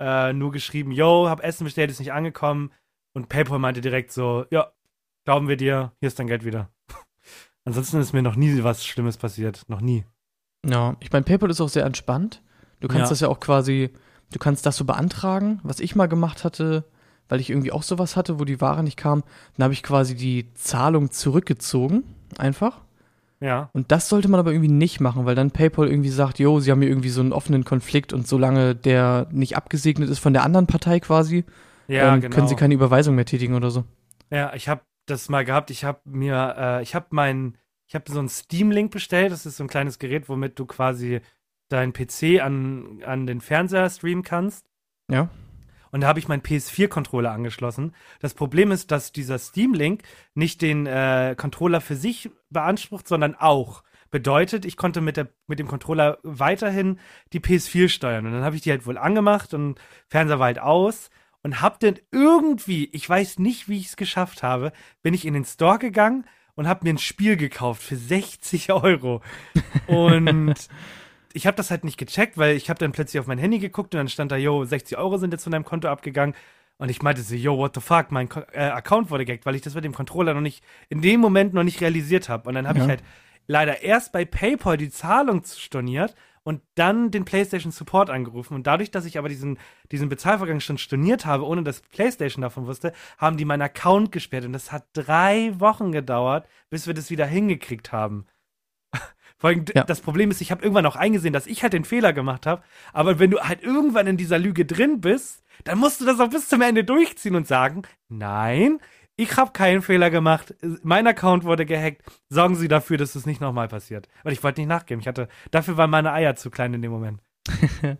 äh, nur geschrieben, yo, hab Essen bestellt, ist nicht angekommen und Paypal meinte direkt so, ja, glauben wir dir, hier ist dein Geld wieder. Ansonsten ist mir noch nie was Schlimmes passiert. Noch nie. Ja, ich meine, PayPal ist auch sehr entspannt. Du kannst Ja. das ja auch quasi, du kannst das so beantragen, was ich mal gemacht hatte, weil ich irgendwie auch sowas hatte, wo die Ware nicht kam. Dann habe ich quasi die Zahlung zurückgezogen, einfach. Ja. Und das sollte man aber irgendwie nicht machen, weil dann PayPal irgendwie sagt, jo, sie haben hier irgendwie so einen offenen Konflikt und solange der nicht abgesegnet ist von der anderen Partei quasi, Ja, ähm, genau. können sie keine Überweisung mehr tätigen oder so. ja, ich habe das mal gehabt. Ich habe mir, äh, ich habe mein, ich habe so einen Steam-Link bestellt. Das ist so ein kleines Gerät, womit du quasi deinen PC an, an den Fernseher streamen kannst. Ja. Und da habe ich meinen PS4-Controller angeschlossen. Das Problem ist, dass dieser Steam-Link nicht den äh, Controller für sich beansprucht, sondern auch. Bedeutet, ich konnte mit, der, mit dem Controller weiterhin die PS4 steuern. Und dann habe ich die halt wohl angemacht und Fernseher war halt aus. Und hab dann irgendwie, ich weiß nicht, wie ich es geschafft habe, bin ich in den Store gegangen und habe mir ein Spiel gekauft für 60 Euro. Und ich habe das halt nicht gecheckt, weil ich habe dann plötzlich auf mein Handy geguckt und dann stand da, yo, 60 Euro sind jetzt von deinem Konto abgegangen. Und ich meinte so, yo, what the fuck, mein Ko äh, Account wurde gehackt, weil ich das mit dem Controller noch nicht, in dem Moment noch nicht realisiert habe. Und dann habe Ja. ich halt leider erst bei PayPal die Zahlung storniert und dann den PlayStation Support angerufen. Und dadurch, dass ich aber diesen, diesen Bezahlvorgang schon storniert habe, ohne dass PlayStation davon wusste, haben die meinen Account gesperrt. Und das hat drei Wochen gedauert, bis wir das wieder hingekriegt haben. Vor allem, Ja. das Problem ist, ich habe irgendwann auch eingesehen, dass ich halt den Fehler gemacht habe. Aber wenn du halt irgendwann in dieser Lüge drin bist, dann musst du das auch bis zum Ende durchziehen und sagen, nein, ich habe keinen Fehler gemacht. Mein Account wurde gehackt. Sorgen Sie dafür, dass es nicht nochmal passiert. Weil ich wollte nicht nachgeben. Ich hatte, dafür waren meine Eier zu klein in dem Moment.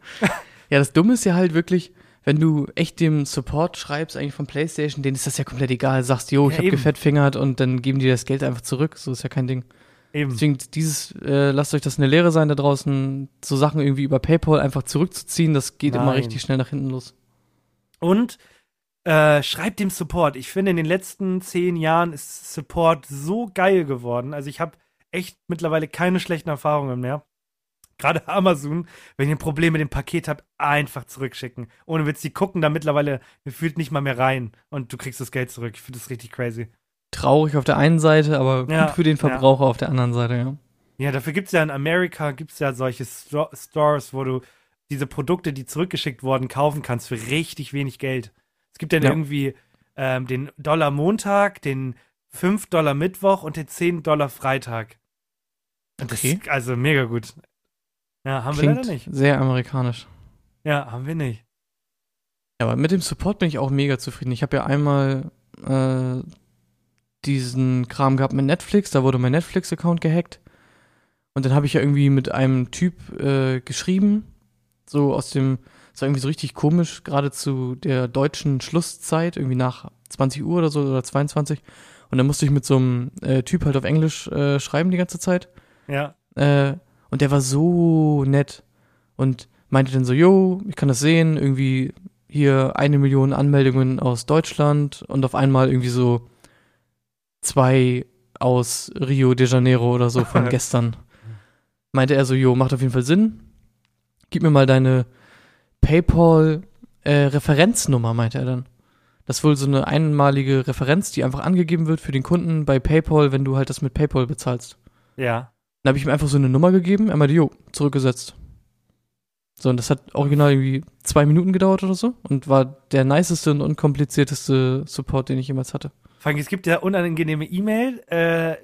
Ja, das Dumme ist ja halt wirklich, wenn du echt dem Support schreibst, eigentlich von PlayStation, denen ist das ja komplett egal. Sagst, jo, ich Ja, habe gefettfingert und dann geben die das Geld einfach zurück. So ist ja kein Ding. Eben. Deswegen dieses, äh, lasst euch das eine Lehre sein da draußen, so Sachen irgendwie über PayPal einfach zurückzuziehen, das geht immer Nein. richtig schnell nach hinten los. Und äh, schreibt dem Support. Ich finde, in den letzten zehn Jahren ist Support so geil geworden. Also ich habe echt mittlerweile keine schlechten Erfahrungen mehr. Gerade Amazon, wenn ihr ein Problem mit dem Paket habt, einfach zurückschicken. Ohne Witz, die gucken da mittlerweile gefühlt nicht mal mehr rein und du kriegst das Geld zurück. Ich finde das richtig crazy. Traurig auf der einen Seite, aber gut Ja, für den ja. Verbraucher auf der anderen Seite, ja. Ja, dafür gibt es ja in Amerika gibt's ja solche Sto Stores, wo du diese Produkte, die zurückgeschickt wurden, kaufen kannst für richtig wenig Geld. Es gibt dann Ja. irgendwie ähm, den Dollar Montag, den 5 Dollar Mittwoch und den 10 Dollar Freitag. Das Okay. ist also mega gut. Ja, haben wir Klingt leider nicht. sehr amerikanisch. Ja, haben wir nicht. Ja, aber mit dem Support bin ich auch mega zufrieden. Ich habe ja einmal äh, diesen Kram gehabt mit Netflix, da wurde mein Netflix-Account gehackt. Und dann habe ich ja irgendwie mit einem Typ äh, geschrieben, so aus dem, das war irgendwie so richtig komisch, gerade zu der deutschen Schlusszeit, irgendwie nach 20 Uhr oder so oder 22. Und dann musste ich mit so einem äh, Typ halt auf Englisch äh, schreiben die ganze Zeit. Ja. Äh, und der war so nett und meinte dann so, yo, ich kann das sehen, irgendwie hier eine Million Anmeldungen aus Deutschland und auf einmal irgendwie so zwei aus Rio de Janeiro oder so von gestern. Meinte er so, jo, macht auf jeden Fall Sinn. Gib mir mal deine PayPal-Referenznummer, meinte er dann. Das ist wohl so eine einmalige Referenz, die einfach angegeben wird für den Kunden bei PayPal, wenn du halt das mit PayPal bezahlst. Ja. Dann habe ich ihm einfach so eine Nummer gegeben. Er meinte, jo, zurückgesetzt. So, und das hat original irgendwie zwei Minuten gedauert oder so und war der niceste und unkomplizierteste Support, den ich jemals hatte. Allem, es gibt ja unangenehme E-Mail, äh,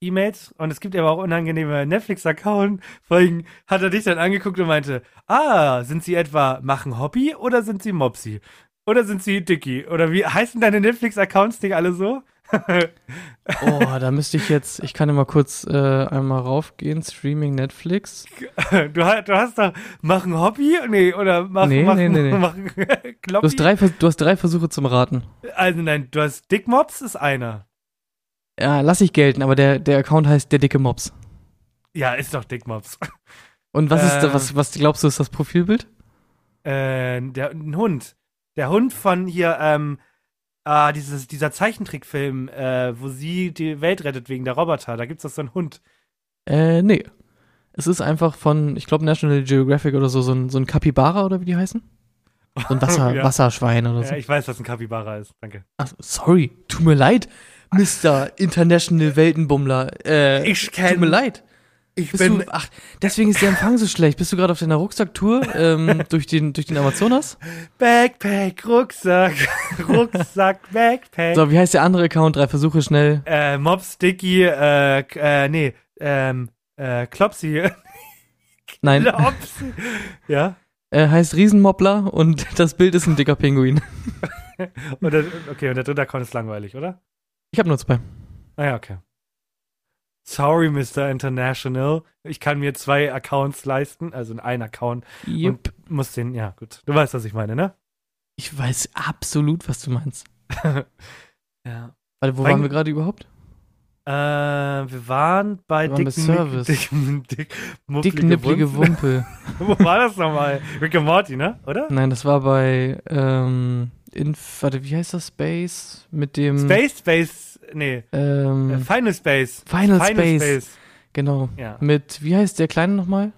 E-Mails und es gibt aber auch unangenehme Netflix-Account. Vor allem hat er dich dann angeguckt und meinte, ah, sind sie etwa machen Hobby oder sind sie Mopsi? Oder sind sie Dicky? Oder wie heißen deine Netflix-Accounts nicht alle so? Oh, da müsste ich jetzt, ich kann ja mal kurz äh, einmal raufgehen, Streaming Netflix. Du, du hast doch machen Hobby? Nee, oder machen, Nee, machen, nee, nee, nee. machen Du hast, drei, du hast drei Versuche zum Raten. Also nein, du hast Dick Mops ist einer. Ja, lass ich gelten, aber der, der Account heißt der dicke Mops. Ja, ist doch Dick Mops. Und was ist Äh. da, was, was glaubst du, ist das Profilbild? Äh, der, ein Hund. Der Hund von hier, ähm, ah, dieses, dieser Zeichentrickfilm, äh, wo sie die Welt rettet wegen der Roboter. Da gibt's doch so einen Hund. Äh, nee. Es ist einfach von, ich glaube, National Geographic oder so, so ein, so ein Capybara oder wie die heißen? So ein Wasser, Ja. Wasserschwein oder so. Ja, ich weiß, was ein Capybara ist. Danke. Ach, sorry, tut mir leid, Mr. International Weltenbummler. Äh, Ich tut mir leid. Ich Bist du, ach, deswegen ist der Empfang so schlecht. Bist du gerade auf deiner Rucksacktour ähm, durch, den, durch den Amazonas? Backpack, Rucksack, Rucksack, Backpack. So, wie heißt der andere Account? Drei Versuche schnell. Äh, Mops, Dicky, äh, äh, nee, ähm, äh, Klopsy. Nein, Klopsy. Ja? er heißt Riesenmoppler und das Bild ist ein dicker Pinguin. Und der, okay, und der dritte Account ist langweilig, oder? Ich habe nur zwei. Ah ja, okay. Sorry, Mr. International. Ich kann mir zwei Accounts leisten, also einen Account Jupp. und muss den, ja gut. Du weißt, was ich meine, ne? Ich weiß absolut, was du meinst. Ja. Warte, wo Fang- waren wir gerade überhaupt? Äh, wir waren bei Wir waren bei Dick, Service. Dick, Dick, Dick, Dick, nipplige. Wumpel. Wo war das nochmal? Rick and Morty, ne? Oder? Nein, das war bei, ähm, in, warte, wie heißt das? Space? Mit dem, Space, Space, nee, ähm, äh, Final Space. Final, Space. Genau. Ja. Mit, wie heißt der Kleine nochmal?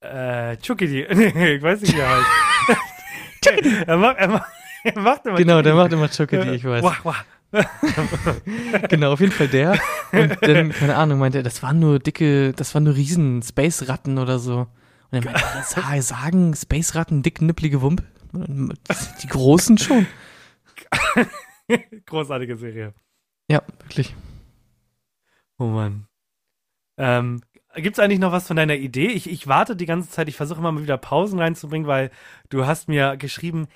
Äh, Chukidi. Ich weiß nicht, wie er heißt. er macht, er macht, er macht immer Genau, der Chukidi. macht immer Chokedi, ich weiß. Wah, wah. Genau, auf jeden Fall der. Und dann, keine Ahnung, meinte er, das waren nur dicke, das waren nur riesen Space-Ratten oder so. Und er meinte, sa- sagen Space-Ratten dick, nipplige Wumpe? Die großen schon. Großartige Serie. Ja, wirklich. Oh Mann. Ähm, gibt's eigentlich noch was von deiner Idee? Ich, ich warte die ganze Zeit, ich versuche immer mal wieder Pausen reinzubringen, weil du hast mir geschrieben,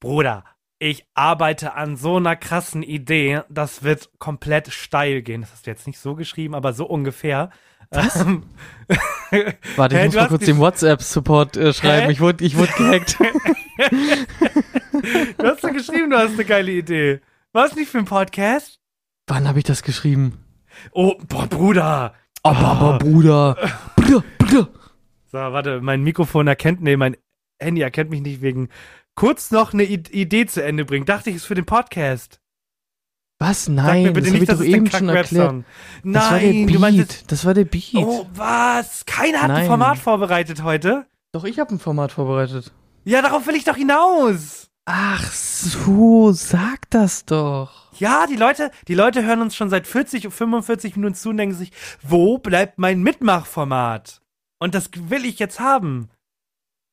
Bruder, ich arbeite an so einer krassen Idee, das wird komplett steil gehen. Das hast du jetzt nicht so geschrieben, aber so ungefähr. Ähm, Warte, ich Hä, muss mal kurz den WhatsApp-Support äh, schreiben. Hä? Ich wurde, ich wurde gehackt. du hast doch geschrieben, du hast eine geile Idee. War es nicht für einen Podcast? Wann habe ich das geschrieben? Oh, boah, Bruder. Aber, aber Bruder. Bruder, Bruder. So, warte, mein Mikrofon erkennt, nee, mein Handy erkennt mich nicht wegen kurz noch eine I Idee zu Ende bringen. Dachte ich, ist für den Podcast. Was? Nein, das habe ich doch ein eben schon erklärt. Kack-Rap-Song. Das war der Nein, Beat. du meinst jetzt, das war der Beat. oh, was? Keiner hat ein Nein. Format vorbereitet heute? Doch, ich habe ein Format vorbereitet. Ja, darauf will ich doch hinaus. Ach so, sag das doch. Ja, die Leute, die Leute hören uns schon seit 40, 45 Minuten zu und denken sich, wo bleibt mein Mitmachformat? Und das will ich jetzt haben.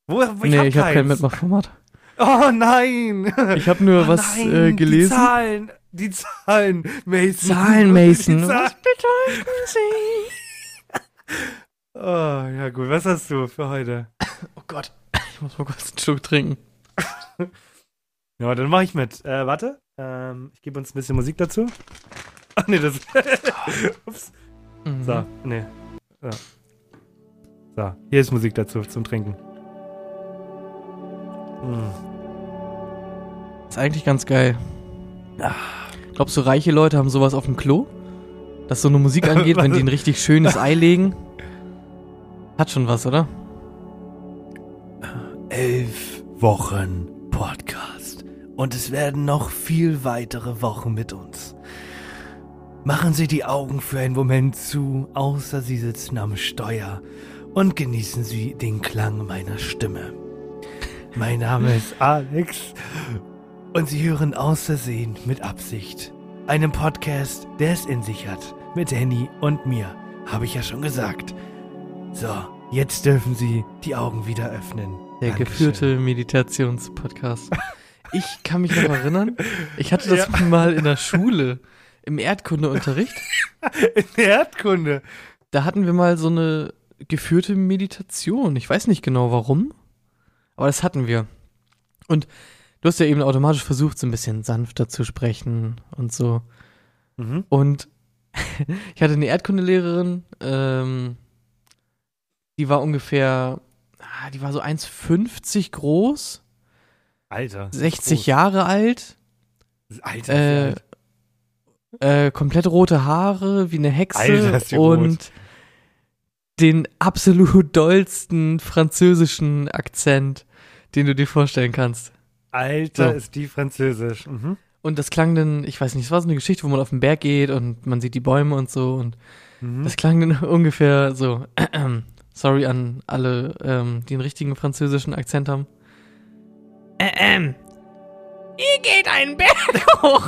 Wo, wo nee, hab ich habe kein. Mitmachformat. Oh nein. Ich habe nur Oh was nein, äh, Die gelesen. Zahlen, die Zahlen, Mason. Zahlen, Mason. Die Zahlen. Was bedeuten sie? Oh, ja gut, was hast du für heute? Oh Gott, ich muss mal kurz einen Schluck trinken. Ja, dann mache ich mit. Äh, warte, ähm, ich gebe uns ein bisschen Musik dazu. Ach nee, das. Ups. Mhm. So, nee. So. so, hier ist Musik dazu zum Trinken. Hm. Ist eigentlich ganz geil. Glaubst du, reiche Leute haben sowas auf dem Klo? Dass so eine Musik angeht, wenn die ein richtig schönes Ei legen? Hat schon was, oder? Elf Wochen Podcast. Und es werden noch viel weitere Wochen mit uns. Machen Sie die Augen für einen Moment zu, außer Sie sitzen am Steuer und genießen Sie den Klang meiner Stimme. Mein Name ist Alex und Sie hören aus Versehen mit Absicht. Einen Podcast, der es in sich hat. Mit Henny und mir, habe ich ja schon gesagt. So, jetzt dürfen Sie die Augen wieder öffnen. Der Dankeschön. geführte Meditationspodcast. Ich kann mich noch erinnern, ich hatte das mal in der Schule, im Erdkundeunterricht. In der Erdkunde. Da hatten wir mal so eine geführte Meditation. Ich weiß nicht genau warum, aber das hatten wir. Und du hast ja eben automatisch versucht, so ein bisschen sanfter zu sprechen und so. Mhm. Und ich hatte eine Erdkundelehrerin, ähm, die war ungefähr, ah, die war so 1,50 groß, Alter. 60 groß. Jahre alt, Alter. Äh, alt. äh, komplett rote Haare, wie eine Hexe Alter, und den absolut dollsten französischen Akzent, den du dir vorstellen kannst. Alter so. ist die französisch. Mhm. Und das klang dann, ich weiß nicht, es war so eine Geschichte, wo man auf den Berg geht und man sieht die Bäume und so und Mhm. Das klang dann ungefähr so. Sorry an alle, ähm, die einen richtigen französischen Akzent haben. Ähm. Ihr geht einen Berg hoch.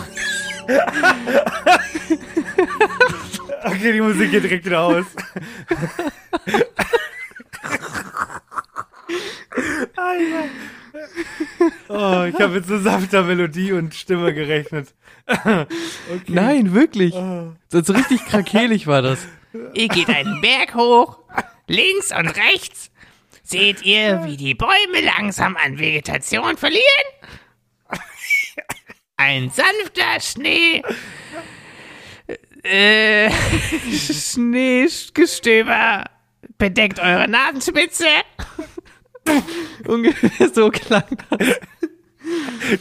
Okay, die Musik geht direkt wieder aus. Alter. Oh, ich habe mit so sanfter Melodie und Stimme gerechnet. Okay. Nein, wirklich. Oh. So, so richtig krakelig war das. Ihr geht einen Berg hoch, links und rechts. Seht ihr, wie die Bäume langsam an Vegetation verlieren? Ein sanfter Schnee. Äh, Schneegestöber bedeckt eure Nasenspitze. Ungefähr so klang das.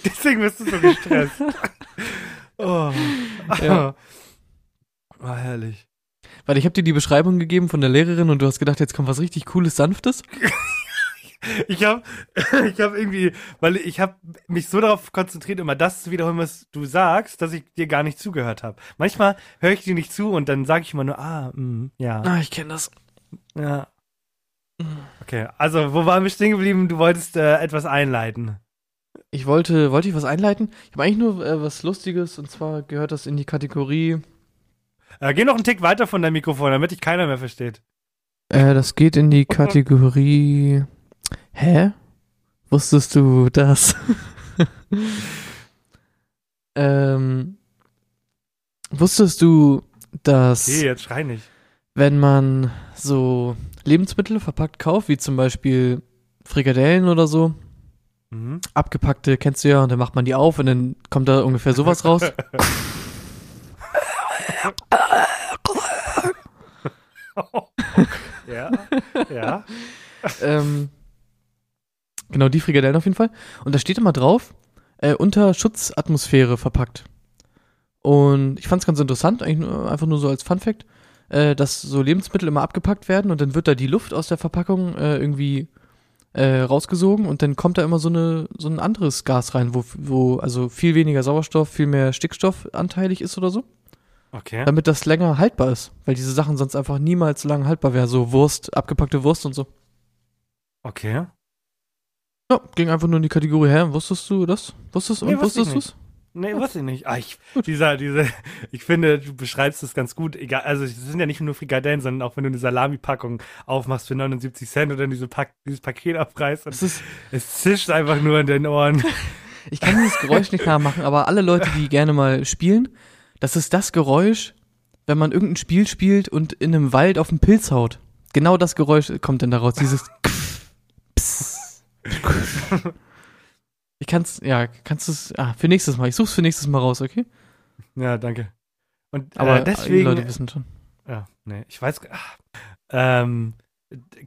Deswegen bist du so gestresst. Oh. Ja. War herrlich. Warte, ich habe dir die Beschreibung gegeben von der Lehrerin und du hast gedacht, jetzt kommt was richtig Cooles, Sanftes. Ich habe ich hab irgendwie, weil ich habe mich so darauf konzentriert, immer das zu wiederholen, was du sagst, dass ich dir gar nicht zugehört habe. Manchmal höre ich dir nicht zu und dann sage ich immer nur, ah, mm, ja, Ah, ich kenne das. ja. Okay, also wo waren wir stehen geblieben? Du wolltest äh, etwas einleiten. Ich wollte, wollte ich was einleiten? Ich habe eigentlich nur äh, was Lustiges und zwar gehört das in die Kategorie. Äh, geh noch einen Tick weiter von deinem Mikrofon, damit dich keiner mehr versteht. Äh, das geht in die Kategorie. Hä? Wusstest du das? ähm, wusstest du, dass Hey, jetzt schrei nicht. Wenn man so Lebensmittel verpackt kauft, wie zum Beispiel Frikadellen oder so, Mhm. abgepackte, kennst du ja, und dann macht man die auf und dann kommt da ungefähr sowas raus. Ja, ja. ähm, genau, die Frikadellen auf jeden Fall. Und da steht immer drauf, äh, unter Schutzatmosphäre verpackt. Und ich fand es ganz interessant, eigentlich nur, einfach nur so als Fun Fact, äh, dass so Lebensmittel immer abgepackt werden und dann wird da die Luft aus der Verpackung äh, irgendwie äh, rausgesogen und dann kommt da immer so eine so ein anderes Gas rein, wo, wo also viel weniger Sauerstoff, viel mehr Stickstoff anteilig ist oder so, Okay. damit das länger haltbar ist, weil diese Sachen sonst einfach niemals lang haltbar wären, so Wurst, abgepackte Wurst und so. Okay. Ja, ging einfach nur in die Kategorie, hä, wusstest du das? Wusstest Nee, und wusstest du's? Nee, wusste ich nicht. Ah, ich, dieser, diese, ich finde, du beschreibst es ganz gut. Egal, also es sind ja nicht nur Frikadellen, sondern auch wenn du eine Salami-Packung aufmachst für 79 Cent oder diese Pack, dieses Paket aufreißt und ist, es zischt einfach nur in den Ohren. ich kann dieses Geräusch nicht nachmachen, aber alle Leute, die gerne mal spielen, das ist das Geräusch, wenn man irgendein Spiel spielt und in einem Wald auf den Pilz haut. Genau das Geräusch kommt dann daraus, dieses Pss. Ich kann's, ja, kannst du es, ah, für nächstes Mal. Ich such's für nächstes Mal raus, okay? Ja, danke. Und Aber äh, deswegen, die Leute wissen schon. Ja, nee, ich weiß. Ach, ähm,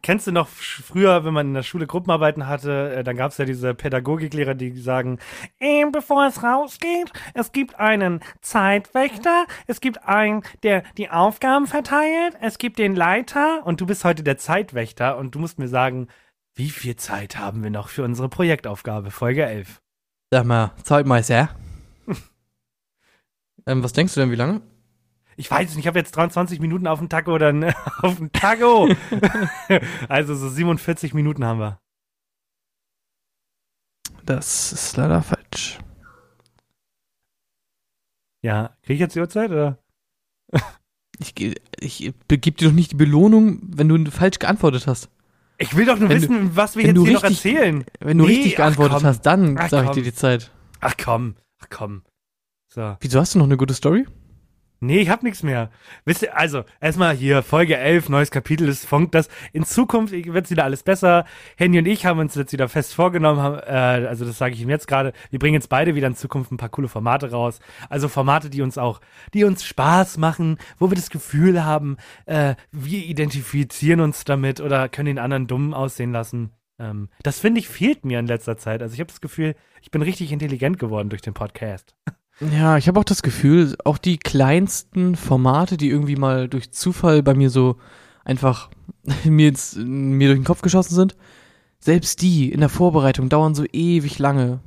kennst du noch früher, wenn man in der Schule Gruppenarbeiten hatte, äh, dann gab es ja diese Pädagogiklehrer, die sagen, ähm, bevor es rausgeht, es gibt einen Zeitwächter, es gibt einen, der die Aufgaben verteilt, es gibt den Leiter und du bist heute der Zeitwächter und du musst mir sagen, wie viel Zeit haben wir noch für unsere Projektaufgabe, Folge 11? Sag mal, Zeitmeister. ähm, was denkst du denn, wie lange? Ich weiß nicht, ich habe jetzt 23 Minuten auf dem Taco oder ne, auf dem Taco. also so 47 Minuten haben wir. Das ist leider falsch. Ja, kriege ich jetzt die Uhrzeit oder? Ich, ich begib dir doch nicht die Belohnung, wenn du falsch geantwortet hast. Ich will doch nur Wenn du- wissen, was wir jetzt du hier noch richtig- erzählen. Wenn du Nee, richtig geantwortet hast, dann sage ich dir die Zeit. Ach komm, ach komm. So. Wieso hast du noch eine gute Story? Nee, ich hab nichts mehr. Wisst ihr, also, erstmal hier, Folge 11, neues Kapitel, es funkt das. In Zukunft wird's wieder alles besser. Henny und ich haben uns jetzt wieder fest vorgenommen, haben, äh, also das sage ich ihm jetzt gerade, wir bringen jetzt beide wieder in Zukunft ein paar coole Formate raus. Also Formate, die uns auch, die uns Spaß machen, wo wir das Gefühl haben, äh, wir identifizieren uns damit oder können den anderen dumm aussehen lassen. Ähm, das finde ich fehlt mir in letzter Zeit. Also ich habe das Gefühl, ich bin richtig intelligent geworden durch den Podcast. Ja, ich habe auch das Gefühl, auch die kleinsten Formate, die irgendwie mal durch Zufall bei mir so einfach mir, ins, mir durch den Kopf geschossen sind, selbst die in der Vorbereitung dauern so ewig lange.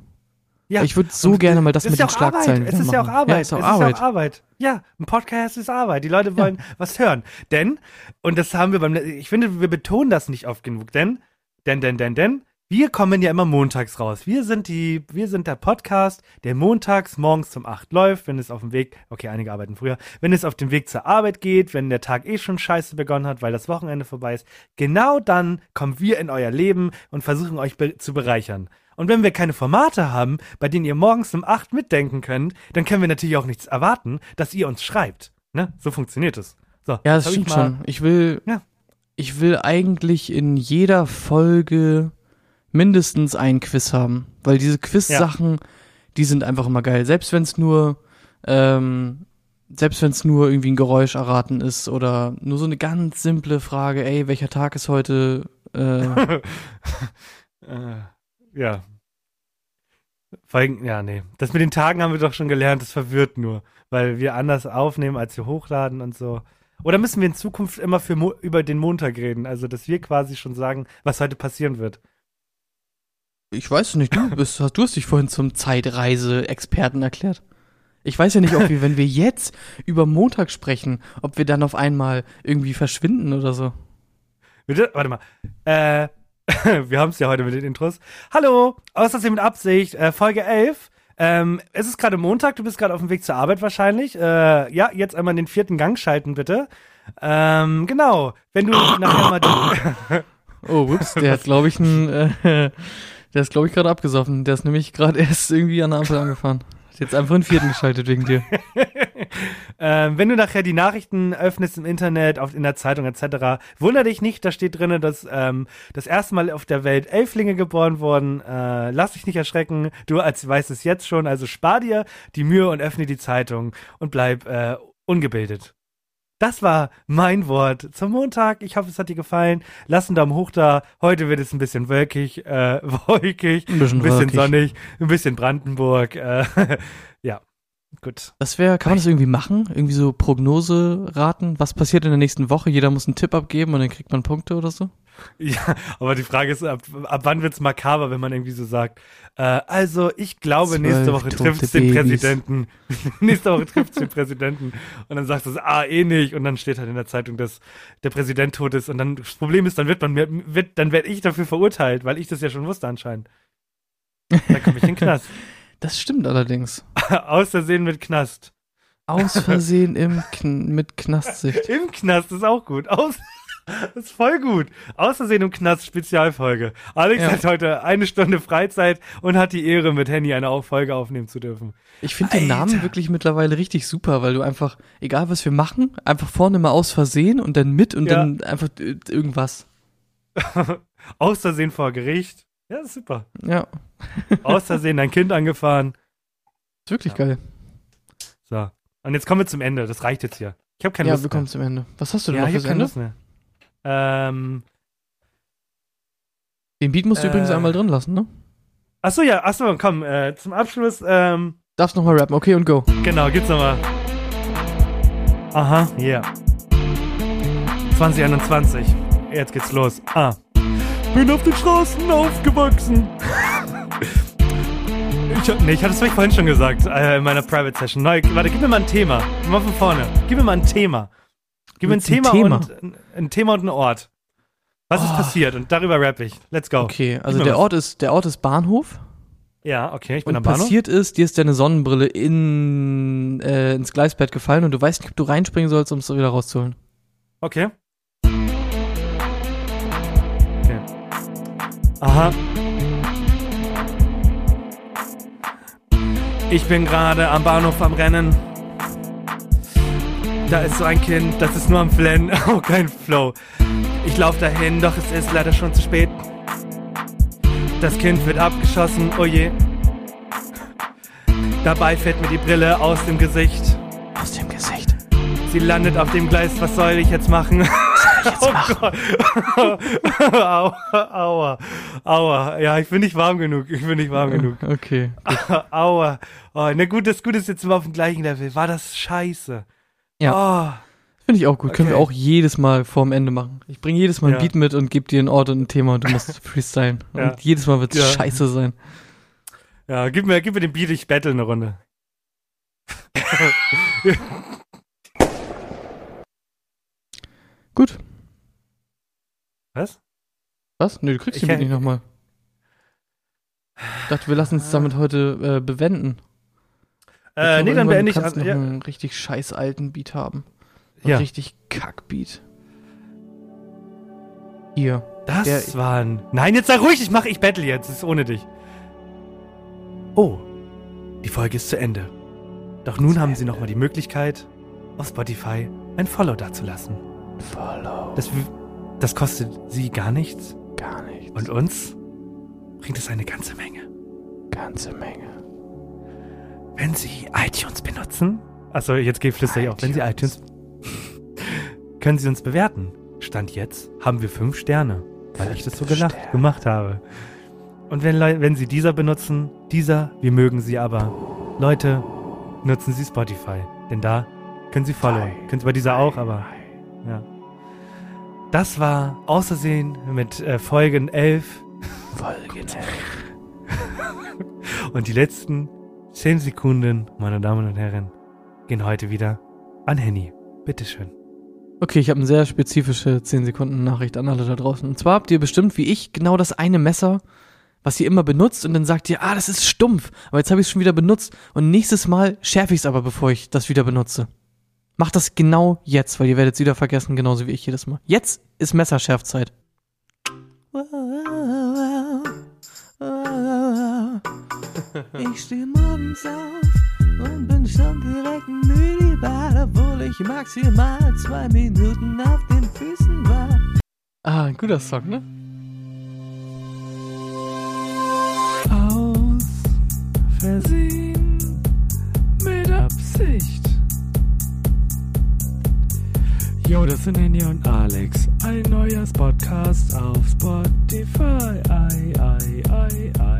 Ja, ich würde so gerne mal das mit ja den Schlagzeilen Arbeit. Es ist ja auch machen. Arbeit. Ja, ist auch es Arbeit. ist ja auch Arbeit. Ja, ein Podcast ist Arbeit. Die Leute wollen was hören. Denn, und das haben wir beim, ich finde, wir betonen das nicht oft genug, denn, denn, denn, denn, denn, wir kommen ja immer montags raus. Wir sind die, wir sind der Podcast, der montags morgens um 8 läuft, wenn es auf dem Weg, okay, einige arbeiten früher, wenn es auf dem Weg zur Arbeit geht, wenn der Tag eh schon scheiße begonnen hat, weil das Wochenende vorbei ist. Genau dann kommen wir in euer Leben und versuchen euch be zu bereichern. Und wenn wir keine Formate haben, bei denen ihr morgens um 8 mitdenken könnt, dann können wir natürlich auch nichts erwarten, dass ihr uns schreibt. Ne? So funktioniert es. So, Ja, das ich stimmt mal- schon. Ich will, Ja. ich will eigentlich in jeder Folge mindestens ein Quiz haben, weil diese Quiz-Sachen, die sind einfach immer geil. Selbst wenn es nur, ähm, selbst wenn es nur irgendwie ein Geräusch erraten ist oder nur so eine ganz simple Frage, ey, welcher Tag ist heute? Äh, Äh, ja. Folgen, ja, nee. Das mit den Tagen haben wir doch schon gelernt, das verwirrt nur, weil wir anders aufnehmen, als wir hochladen und so. Oder müssen wir in Zukunft immer für Mo über den Montag reden? Also, dass wir quasi schon sagen, was heute passieren wird. Ich weiß es nicht, du bist, du hast dich vorhin zum Zeitreise-Experten erklärt. Ich weiß ja nicht, ob wir, wenn wir jetzt über Montag sprechen, ob wir dann auf einmal irgendwie verschwinden oder so. Bitte? Warte mal. Äh, wir haben es ja heute mit den Intros. Hallo, außersehen mit Absicht, äh, Folge 11. Ähm, es ist gerade Montag, du bist gerade auf dem Weg zur Arbeit wahrscheinlich. Äh, ja, jetzt einmal den vierten Gang schalten, bitte. Ähm, genau. Wenn du nachher mal Oh, ups, der hat, glaube ich, ein, äh, der ist, glaube ich, gerade abgesoffen. Der ist nämlich gerade erst irgendwie an der Ampel angefahren. Hat jetzt einfach einen vierten geschaltet wegen dir. ähm, wenn du nachher die Nachrichten öffnest im Internet, auf, in der Zeitung etc., wunder dich nicht, da steht drinne, dass ähm, das erste Mal auf der Welt Elflinge geboren wurden. Äh, lass dich nicht erschrecken, du als weißt es jetzt schon, also spar dir die Mühe und öffne die Zeitung und bleib äh, ungebildet. Das war mein Wort zum Montag. Ich hoffe, es hat dir gefallen. Lass einen Daumen hoch da. Heute wird es ein bisschen wolkig, äh, wolkig, Ein bisschen ein bisschen sonnig, ein bisschen Brandenburg. Äh, ja, gut. Das wäre, kann man das irgendwie machen? Irgendwie so Prognose raten? Was passiert in der nächsten Woche? Jeder muss einen Tipp abgeben und dann kriegt man Punkte oder so? Ja, aber die Frage ist, ab, ab wann wird's makaber, wenn man irgendwie so sagt, äh, also ich glaube, nächste Woche trifft's den Babys. Präsidenten. nächste Woche trifft's den Präsidenten. Und dann sagst du, so, ah, eh nicht. Und dann steht halt in der Zeitung, dass der Präsident tot ist. Und dann, das Problem ist, dann wird man, wird, dann werde ich dafür verurteilt, weil ich das ja schon wusste anscheinend. Dann komme ich in den Knast. Das stimmt allerdings. Aus Versehen mit Knast. Aus Versehen im Kn mit Knastsicht. Im Knast ist auch gut. Aus das ist voll gut. Aus Versehen im Knast Spezialfolge. Alex Ja. hat heute eine Stunde Freizeit und hat die Ehre, mit Henny eine Folge aufnehmen zu dürfen. Ich finde den. Namen wirklich mittlerweile richtig super, weil du einfach, egal was wir machen, einfach vorne mal aus Versehen und dann mit und Ja. dann einfach äh, irgendwas. Aus Versehen vor Gericht. Ja, super. Ja, Aus Versehen dein Kind angefahren. ist wirklich Ja. geil. So. Und jetzt kommen wir zum Ende. Das reicht jetzt hier. Ich habe keine ja, Lust wir mehr. kommen zum Ende. Was hast du denn Ja, noch fürs keine Ende? Lust mehr. Ähm, Den Beat musst du Äh. übrigens einmal drin lassen, ne? achso, ja, achso, komm, äh, zum Abschluss, ähm, Darfst noch mal rappen, okay und go. Genau, gibt's nochmal. Aha, yeah. 2021. Jetzt geht's los. Ah. Bin auf den Straßen aufgewachsen. Ich, nee, ich hatte es euch vorhin schon gesagt, äh, in meiner Private Session. Neu, warte, gib mir mal ein Thema. Mal von vorne. Gib mir mal ein Thema. Gib mir ein Thema, Thema? und ein, Thema und einen Ort. Was ist Oh. passiert? Und darüber rapp ich. Let's go. Okay, also der was. Ort ist, der Ort ist Bahnhof. Ja, okay, ich bin Und am Bahnhof. passiert ist, dir ist deine Sonnenbrille in, äh, ins Gleisbett gefallen und du weißt nicht, ob du reinspringen sollst, um es wieder rauszuholen. Okay. Okay. Aha. Ich bin gerade am Bahnhof am Rennen. Da ist so ein Kind, das ist nur am Flennen. Oh, kein Flow. Ich lauf dahin, doch es ist leider schon zu spät. Das Kind wird abgeschossen, oh je. Dabei fällt mir die Brille aus dem Gesicht. Aus dem Gesicht. Sie landet auf dem Gleis, was soll ich jetzt machen? oh Gott. aua, aua, aua. Ja, ich bin nicht warm genug. Ich bin nicht warm genug. Okay. aua. Oh, na gut, das Gute ist jetzt immer auf dem gleichen Level. War das scheiße? Ja. Finde ich auch gut. Können wir Okay. auch jedes Mal vorm Ende machen. Ich bringe jedes Mal ein Ja. Beat mit und gebe dir einen Ort und ein Thema und du musst freestylen. Ja. Und jedes Mal wird es Ja. scheiße sein. Oh, ja, gib mir, gib mir den Beat, ich battle eine Runde. Gut. Was? Was? Nö, du kriegst Ich den Beat nicht nochmal. Ich dachte, wir lassen es damit heute äh, bewenden. Äh, nee, dann beende ich kannst an. noch Ja, einen richtig scheiß alten Beat haben. Einen Ja. richtig Kackbeat. Hier. das der- war ein. Nein, jetzt sei ruhig, ich mach, ich battle jetzt. Es ist ohne dich. Oh, die Folge ist zu Ende. Doch nun haben Sie nochmal die Möglichkeit, auf Spotify ein Follow dazulassen. Follow. Das, das kostet Sie gar nichts Gar nichts. und uns bringt es eine ganze Menge. ganze Menge. Wenn Sie iTunes benutzen, achso, jetzt geht flüssig auf. Wenn Sie iTunes, können Sie uns bewerten. Stand jetzt haben wir fünf Sterne, weil ich das so gelacht, Sterne. gemacht habe. Und wenn, wenn Sie dieser benutzen, dieser, wir mögen Sie aber. Leute, nutzen Sie Spotify, denn da können Sie followen. Können Sie bei dieser auch, aber ja. Das war Außersehen mit äh, Folgen 11 Folge Und die letzten 10 Sekunden, meine Damen und Herren, gehen heute wieder an Henny. Bitteschön. Okay, ich habe eine sehr spezifische 10 Sekunden Nachricht an alle da draußen. Und zwar habt ihr bestimmt wie ich genau das eine Messer, was ihr immer benutzt und dann sagt ihr, ah, das ist stumpf, aber jetzt habe ich es schon wieder benutzt und nächstes Mal schärfe ich es aber, bevor ich das wieder benutze. Macht das genau jetzt, weil ihr werdet es wieder vergessen, genauso wie ich jedes Mal. Jetzt ist Messerschärfzeit. ich steh morgens auf und bin schon direkt müde, obwohl ich maximal zwei Minuten auf den Füßen war. Ah, ein guter Song, ne? Aus Versehen mit Absicht. Yo, das sind Henny und Alex. Ein neuer Podcast auf Spotify. Ei, ei, ei, ei.